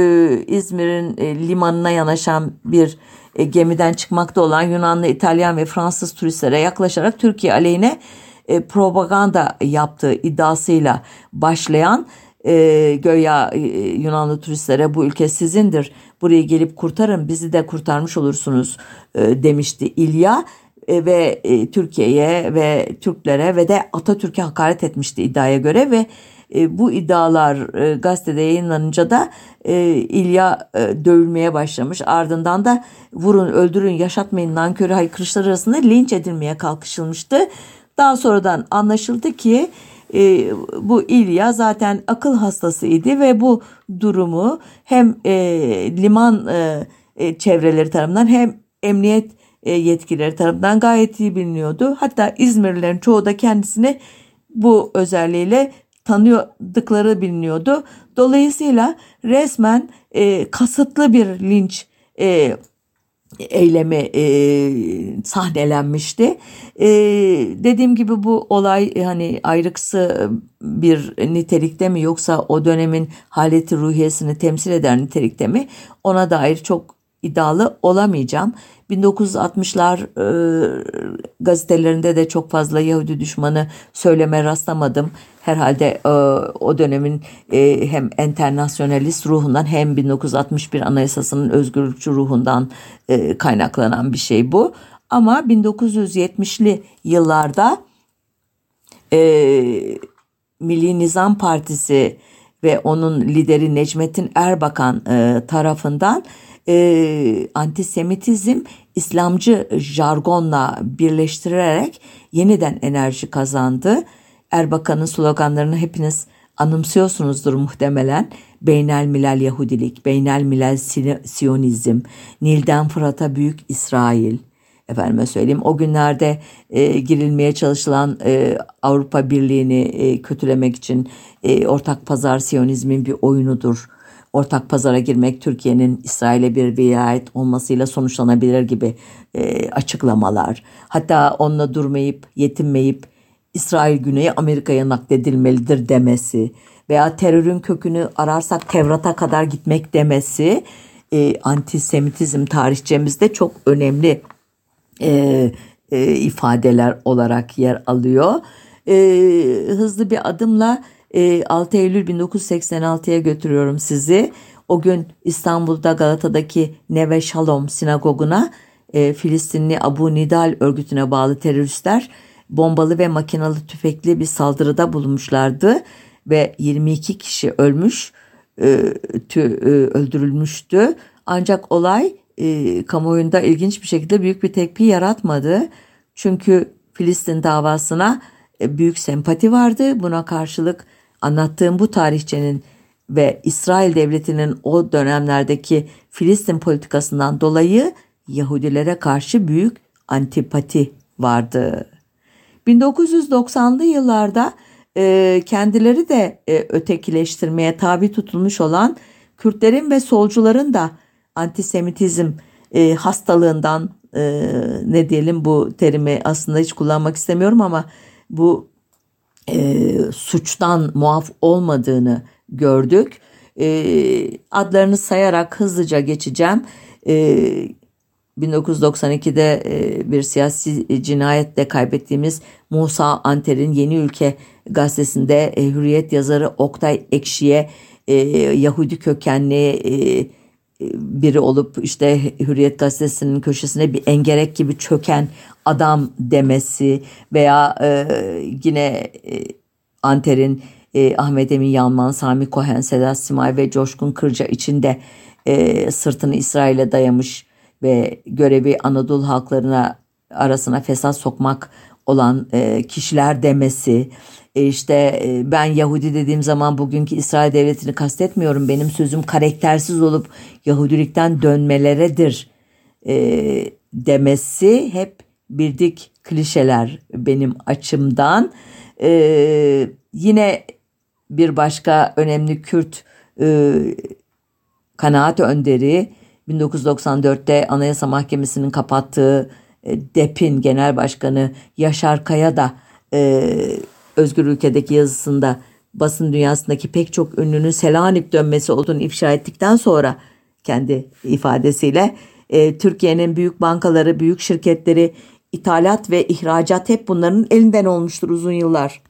İzmir'in e, limanına yanaşan bir e, gemiden çıkmakta olan Yunanlı, İtalyan ve Fransız turistlere yaklaşarak Türkiye aleyhine e, propaganda yaptığı iddiasıyla başlayan e, göya e, Yunanlı turistlere bu ülke sizindir. Buraya gelip kurtarın bizi de kurtarmış olursunuz e, demişti İlya e, ve e, Türkiye'ye ve Türklere ve de Atatürk'e hakaret etmişti iddiaya göre ve e, bu iddialar e, gazetede yayınlanınca da e, İlya e, dövülmeye başlamış. Ardından da vurun, öldürün, yaşatmayın nankörü haykırışlar arasında linç edilmeye kalkışılmıştı. Daha sonradan anlaşıldı ki e, bu İlya zaten akıl hastasıydı ve bu durumu hem e, liman e, çevreleri tarafından hem emniyet e, yetkilileri tarafından gayet iyi biliniyordu. Hatta İzmirlilerin çoğu da kendisini bu özelliğiyle tanıdıkları biliniyordu. Dolayısıyla resmen e, kasıtlı bir linç e, eylemi e, sahnelenmişti. E, dediğim gibi bu olay e, hani ayrıksı bir nitelikte mi yoksa o dönemin haleti ruhiyesini temsil eder nitelikte mi ona dair çok iddialı olamayacağım. 1960'lar e, gazetelerinde de çok fazla Yahudi düşmanı söyleme rastlamadım. Herhalde e, o dönemin e, hem enternasyonalist ruhundan hem 1961 Anayasası'nın özgürlükçü ruhundan e, kaynaklanan bir şey bu. Ama 1970'li yıllarda e, Milli Nizam Partisi ve onun lideri Necmettin Erbakan e, tarafından antisemitizm İslamcı jargonla birleştirerek yeniden enerji kazandı. Erbakan'ın sloganlarını hepiniz anımsıyorsunuzdur muhtemelen. Beynel Milal Yahudilik, Beynel Milal Siyonizm, Nil'den Fırat'a Büyük İsrail, efendime söyleyeyim o günlerde e, girilmeye çalışılan e, Avrupa Birliği'ni e, kötülemek için e, ortak pazar Siyonizmin bir oyunudur ortak pazara girmek Türkiye'nin İsrail'e bir vilayet olmasıyla sonuçlanabilir gibi e, açıklamalar. Hatta onunla durmayıp yetinmeyip İsrail Güney'e Amerika'ya nakledilmelidir demesi veya terörün kökünü ararsak Tevrat'a kadar gitmek demesi e, antisemitizm tarihçemizde çok önemli e, e, ifadeler olarak yer alıyor. E, hızlı bir adımla 6 ee, Eylül 1986'ya götürüyorum sizi. O gün İstanbul'da Galata'daki Neve Shalom sinagoguna e, Filistinli Abu Nidal örgütüne bağlı teröristler bombalı ve makinalı tüfekli bir saldırıda bulunmuşlardı ve 22 kişi ölmüş, e, e, öldürülmüştü. Ancak olay kamuoyunda ilginç bir şekilde büyük bir tepki yaratmadı. Çünkü Filistin davasına büyük sempati vardı. Buna karşılık Anlattığım bu tarihçenin ve İsrail devletinin o dönemlerdeki Filistin politikasından dolayı Yahudilere karşı büyük antipati vardı. 1990'lı yıllarda e, kendileri de e, ötekileştirmeye tabi tutulmuş olan Kürtlerin ve solcuların da antisemitizm e, hastalığından e, ne diyelim bu terimi aslında hiç kullanmak istemiyorum ama bu e, suçtan muaf olmadığını gördük. E, adlarını sayarak hızlıca geçeceğim. E, 1992'de e, bir siyasi cinayetle kaybettiğimiz Musa Anter'in Yeni Ülke gazetesinde e, Hürriyet yazarı Oktay Ekşi'ye e, Yahudi kökenli e, biri olup işte Hürriyet gazetesinin köşesine bir engerek gibi çöken adam demesi veya e, yine e, Anter'in e, Ahmet Emin Yalman, Sami Kohen, Sedat Simay ve Coşkun Kırca içinde e, sırtını İsrail'e dayamış ve görevi Anadolu halklarına arasına fesat sokmak olan e, kişiler demesi işte e, ben Yahudi dediğim zaman bugünkü İsrail devletini kastetmiyorum. Benim sözüm karaktersiz olup Yahudilikten dönmeleredir e, demesi hep bildik klişeler benim açımdan. E, yine bir başka önemli Kürt e, kanaat önderi 1994'te Anayasa Mahkemesi'nin kapattığı e, DEP'in genel başkanı Yaşar Kaya da e, Özgür Ülke'deki yazısında basın dünyasındaki pek çok ünlünün Selanik dönmesi olduğunu ifşa ettikten sonra kendi ifadesiyle e, Türkiye'nin büyük bankaları, büyük şirketleri, ithalat ve ihracat hep bunların elinden olmuştur uzun yıllar.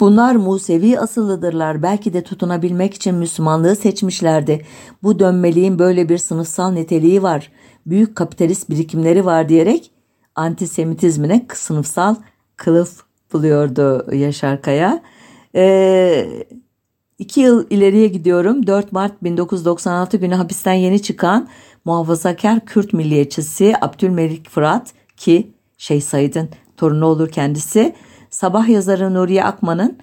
Bunlar Musevi asıllıdırlar. Belki de tutunabilmek için Müslümanlığı seçmişlerdi. Bu dönmeliğin böyle bir sınıfsal niteliği var. Büyük kapitalist birikimleri var diyerek antisemitizmine sınıfsal kılıf buluyordu Yaşar Kaya. Ee, iki yıl ileriye gidiyorum. 4 Mart 1996 günü hapisten yeni çıkan muhafazakar Kürt milliyetçisi Abdülmelik Fırat ki Şeyh Said'in torunu olur kendisi. Sabah yazarı Nuriye Akman'ın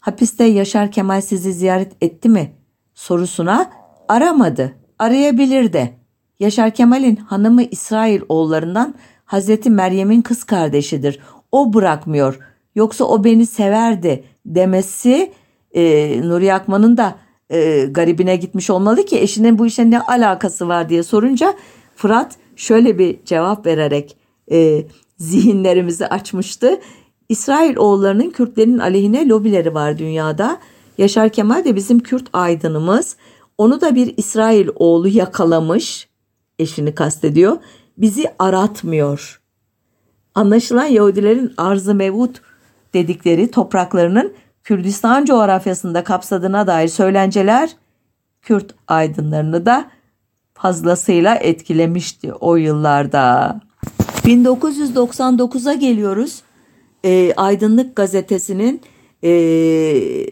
hapiste Yaşar Kemal sizi ziyaret etti mi sorusuna aramadı. Arayabilir de. Yaşar Kemal'in hanımı İsrail oğullarından Hazreti Meryem'in kız kardeşidir. O bırakmıyor. Yoksa o beni severdi demesi e, Nuri Akman'ın da e, garibine gitmiş olmalı ki eşinin bu işe ne alakası var diye sorunca Fırat şöyle bir cevap vererek e, zihinlerimizi açmıştı. İsrail oğullarının Kürtlerin aleyhine lobileri var dünyada. Yaşar Kemal de bizim Kürt aydınımız. Onu da bir İsrail oğlu yakalamış. Eşini kastediyor. Bizi aratmıyor. Anlaşılan Yahudilerin arzı mevut dedikleri topraklarının Kürdistan coğrafyasında kapsadığına dair söylenceler Kürt aydınlarını da fazlasıyla etkilemişti o yıllarda. 1999'a geliyoruz. E, Aydınlık gazetesinin e,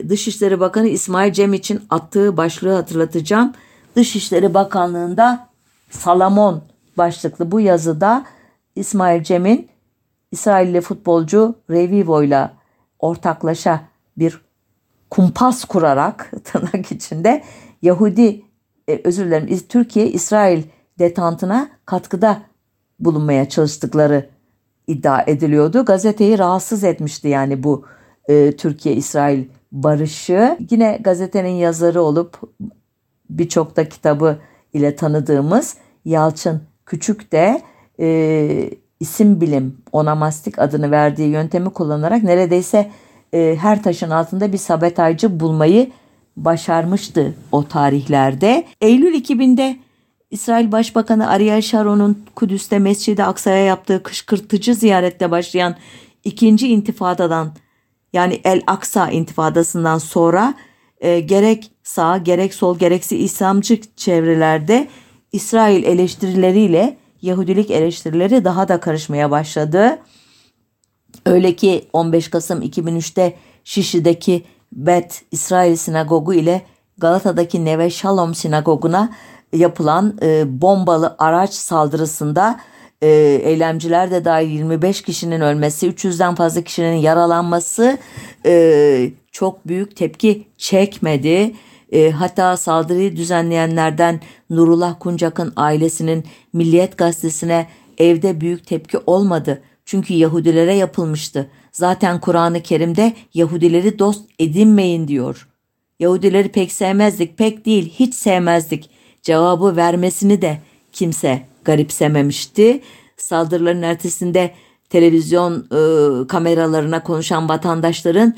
Dışişleri Bakanı İsmail Cem için attığı başlığı hatırlatacağım. Dışişleri Bakanlığı'nda Salamon başlıklı bu yazıda İsmail Cem'in İsrailli futbolcu Revivo ile ortaklaşa bir kumpas kurarak tırnak içinde Yahudi e, özür dilerim Türkiye İsrail detantına katkıda bulunmaya çalıştıkları iddia ediliyordu. Gazeteyi rahatsız etmişti yani bu e, Türkiye-İsrail barışı. Yine gazetenin yazarı olup birçok da kitabı ile tanıdığımız Yalçın Küçük de e, isim bilim onamastik adını verdiği yöntemi kullanarak neredeyse e, her taşın altında bir sabotajcı bulmayı başarmıştı o tarihlerde. Eylül 2000'de İsrail Başbakanı Ariel Sharon'un Kudüs'te Mescid-i Aksa'ya yaptığı kışkırtıcı ziyarette başlayan ikinci intifadadan yani El Aksa intifadasından sonra e, gerek sağ gerek sol gereksi İslamcı çevrelerde İsrail eleştirileriyle Yahudilik eleştirileri daha da karışmaya başladı. Öyle ki 15 Kasım 2003'te Şişli'deki Bet İsrail Sinagogu ile Galata'daki Neve Shalom Sinagogu'na yapılan e, bombalı araç saldırısında e, eylemciler de dahil 25 kişinin ölmesi, 300'den fazla kişinin yaralanması e, çok büyük tepki çekmedi. E, hatta saldırıyı düzenleyenlerden Nurullah Kuncak'ın ailesinin Milliyet Gazetesi'ne evde büyük tepki olmadı. Çünkü Yahudilere yapılmıştı. Zaten Kur'an-ı Kerim'de Yahudileri dost edinmeyin diyor. Yahudileri pek sevmezdik, pek değil, hiç sevmezdik. Cevabı vermesini de kimse garipsememişti. Saldırıların ertesinde televizyon e, kameralarına konuşan vatandaşların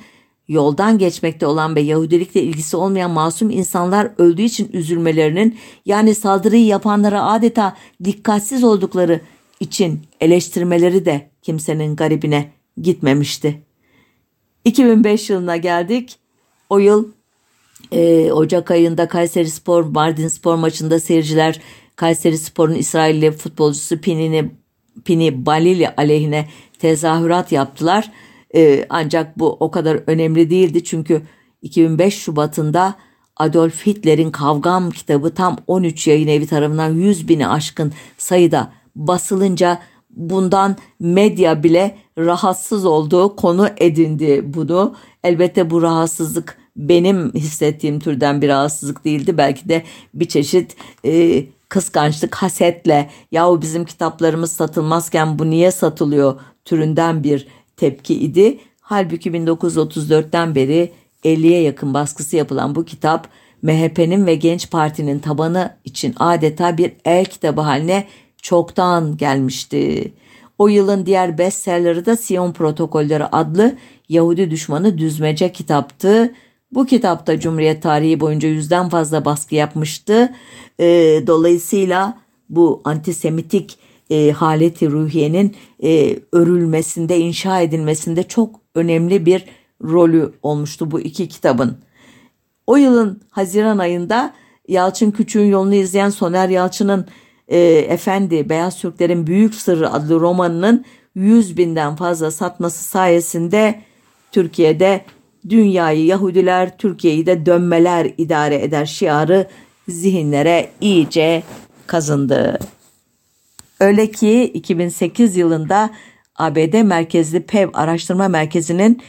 yoldan geçmekte olan ve Yahudilikle ilgisi olmayan masum insanlar öldüğü için üzülmelerinin yani saldırıyı yapanlara adeta dikkatsiz oldukları için eleştirmeleri de kimsenin garibine gitmemişti. 2005 yılına geldik. O yıl e, Ocak ayında Kayseri Spor Mardin Spor maçında seyirciler Kayseri Spor'un İsrailli futbolcusu Pinini Pini Balili aleyhine tezahürat yaptılar. E, ancak bu o kadar önemli değildi çünkü 2005 Şubat'ında Adolf Hitler'in Kavgam kitabı tam 13 yayın evi tarafından 100 bini aşkın sayıda basılınca bundan medya bile rahatsız olduğu konu edindi bunu. Elbette bu rahatsızlık benim hissettiğim türden bir rahatsızlık değildi. Belki de bir çeşit e, kıskançlık, hasetle yahu bizim kitaplarımız satılmazken bu niye satılıyor türünden bir tepki idi. Halbuki 1934'ten beri 50'ye yakın baskısı yapılan bu kitap MHP'nin ve Genç Parti'nin tabanı için adeta bir el kitabı haline çoktan gelmişti. O yılın diğer bestselleri de Siyon Protokolleri adlı Yahudi düşmanı düzmece kitaptı. Bu kitapta Cumhuriyet tarihi boyunca yüzden fazla baskı yapmıştı. E, dolayısıyla bu antisemitik e, haleti ruhiyenin e, örülmesinde, inşa edilmesinde çok önemli bir rolü olmuştu bu iki kitabın. O yılın Haziran ayında Yalçın Küçük'ün yolunu izleyen Soner Yalçın'ın e, Efendi Beyaz Türklerin Büyük Sırrı adlı romanının 100 binden fazla satması sayesinde Türkiye'de dünyayı Yahudiler Türkiye'yi de dönmeler idare eder şiarı zihinlere iyice kazındı. Öyle ki 2008 yılında ABD merkezli PEV araştırma merkezinin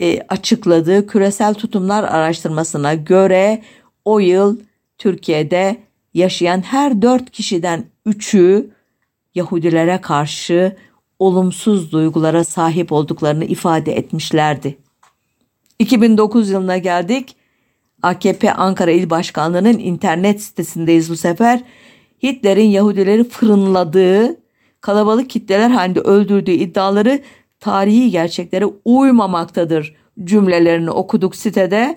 e, açıkladığı küresel tutumlar araştırmasına göre o yıl Türkiye'de yaşayan her dört kişiden üçü Yahudilere karşı olumsuz duygulara sahip olduklarını ifade etmişlerdi. 2009 yılına geldik. AKP Ankara İl Başkanlığı'nın internet sitesindeyiz bu sefer. Hitler'in Yahudileri fırınladığı, kalabalık kitleler halinde öldürdüğü iddiaları tarihi gerçeklere uymamaktadır cümlelerini okuduk sitede.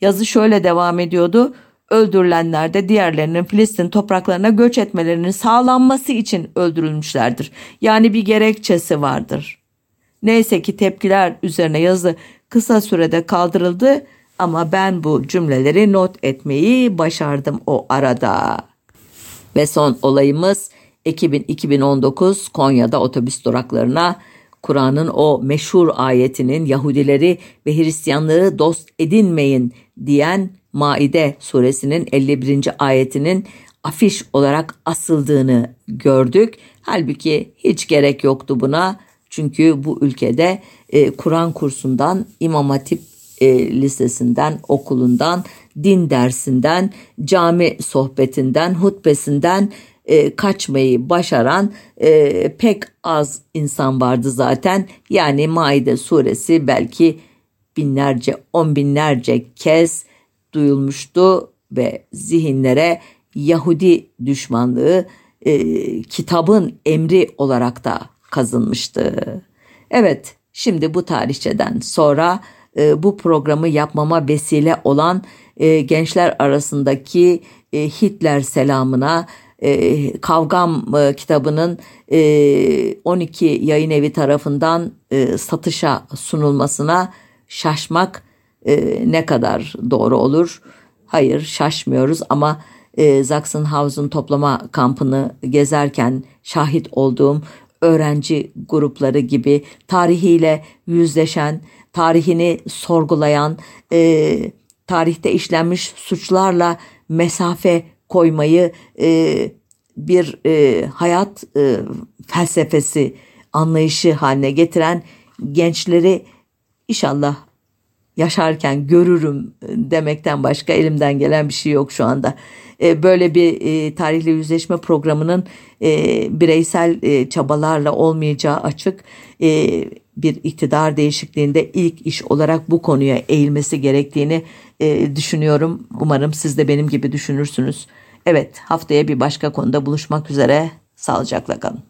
Yazı şöyle devam ediyordu. Öldürülenler de diğerlerinin Filistin topraklarına göç etmelerinin sağlanması için öldürülmüşlerdir. Yani bir gerekçesi vardır. Neyse ki tepkiler üzerine yazı kısa sürede kaldırıldı ama ben bu cümleleri not etmeyi başardım o arada. Ve son olayımız Ekim 2019 Konya'da otobüs duraklarına Kur'an'ın o meşhur ayetinin Yahudileri ve Hristiyanları dost edinmeyin diyen Maide suresinin 51. ayetinin afiş olarak asıldığını gördük. Halbuki hiç gerek yoktu buna. Çünkü bu ülkede e, Kur'an kursundan, İmam Hatip e, lisesinden, okulundan, din dersinden, cami sohbetinden, hutbesinden e, kaçmayı başaran e, pek az insan vardı zaten. Yani Maide suresi belki binlerce, on binlerce kez duyulmuştu ve zihinlere Yahudi düşmanlığı e, kitabın emri olarak da kazınmıştı. Evet, şimdi bu tarihçeden sonra e, bu programı yapmama vesile olan e, gençler arasındaki e, Hitler selamına e, Kavgam e, kitabının e, 12 yayın evi tarafından e, satışa sunulmasına şaşmak e, ne kadar doğru olur? Hayır şaşmıyoruz ama e, Sachsenhausen toplama kampını gezerken şahit olduğum öğrenci grupları gibi tarihiyle yüzleşen, tarihini sorgulayan, e, tarihte işlenmiş suçlarla mesafe koymayı e, bir e, hayat e, felsefesi anlayışı haline getiren gençleri inşallah yaşarken görürüm demekten başka elimden gelen bir şey yok şu anda. E, böyle bir e, tarihle yüzleşme programının e, bireysel çabalarla olmayacağı açık. Bir iktidar değişikliğinde ilk iş olarak bu konuya eğilmesi gerektiğini e, düşünüyorum. Umarım siz de benim gibi düşünürsünüz. Evet haftaya bir başka konuda buluşmak üzere. Sağlıcakla kalın.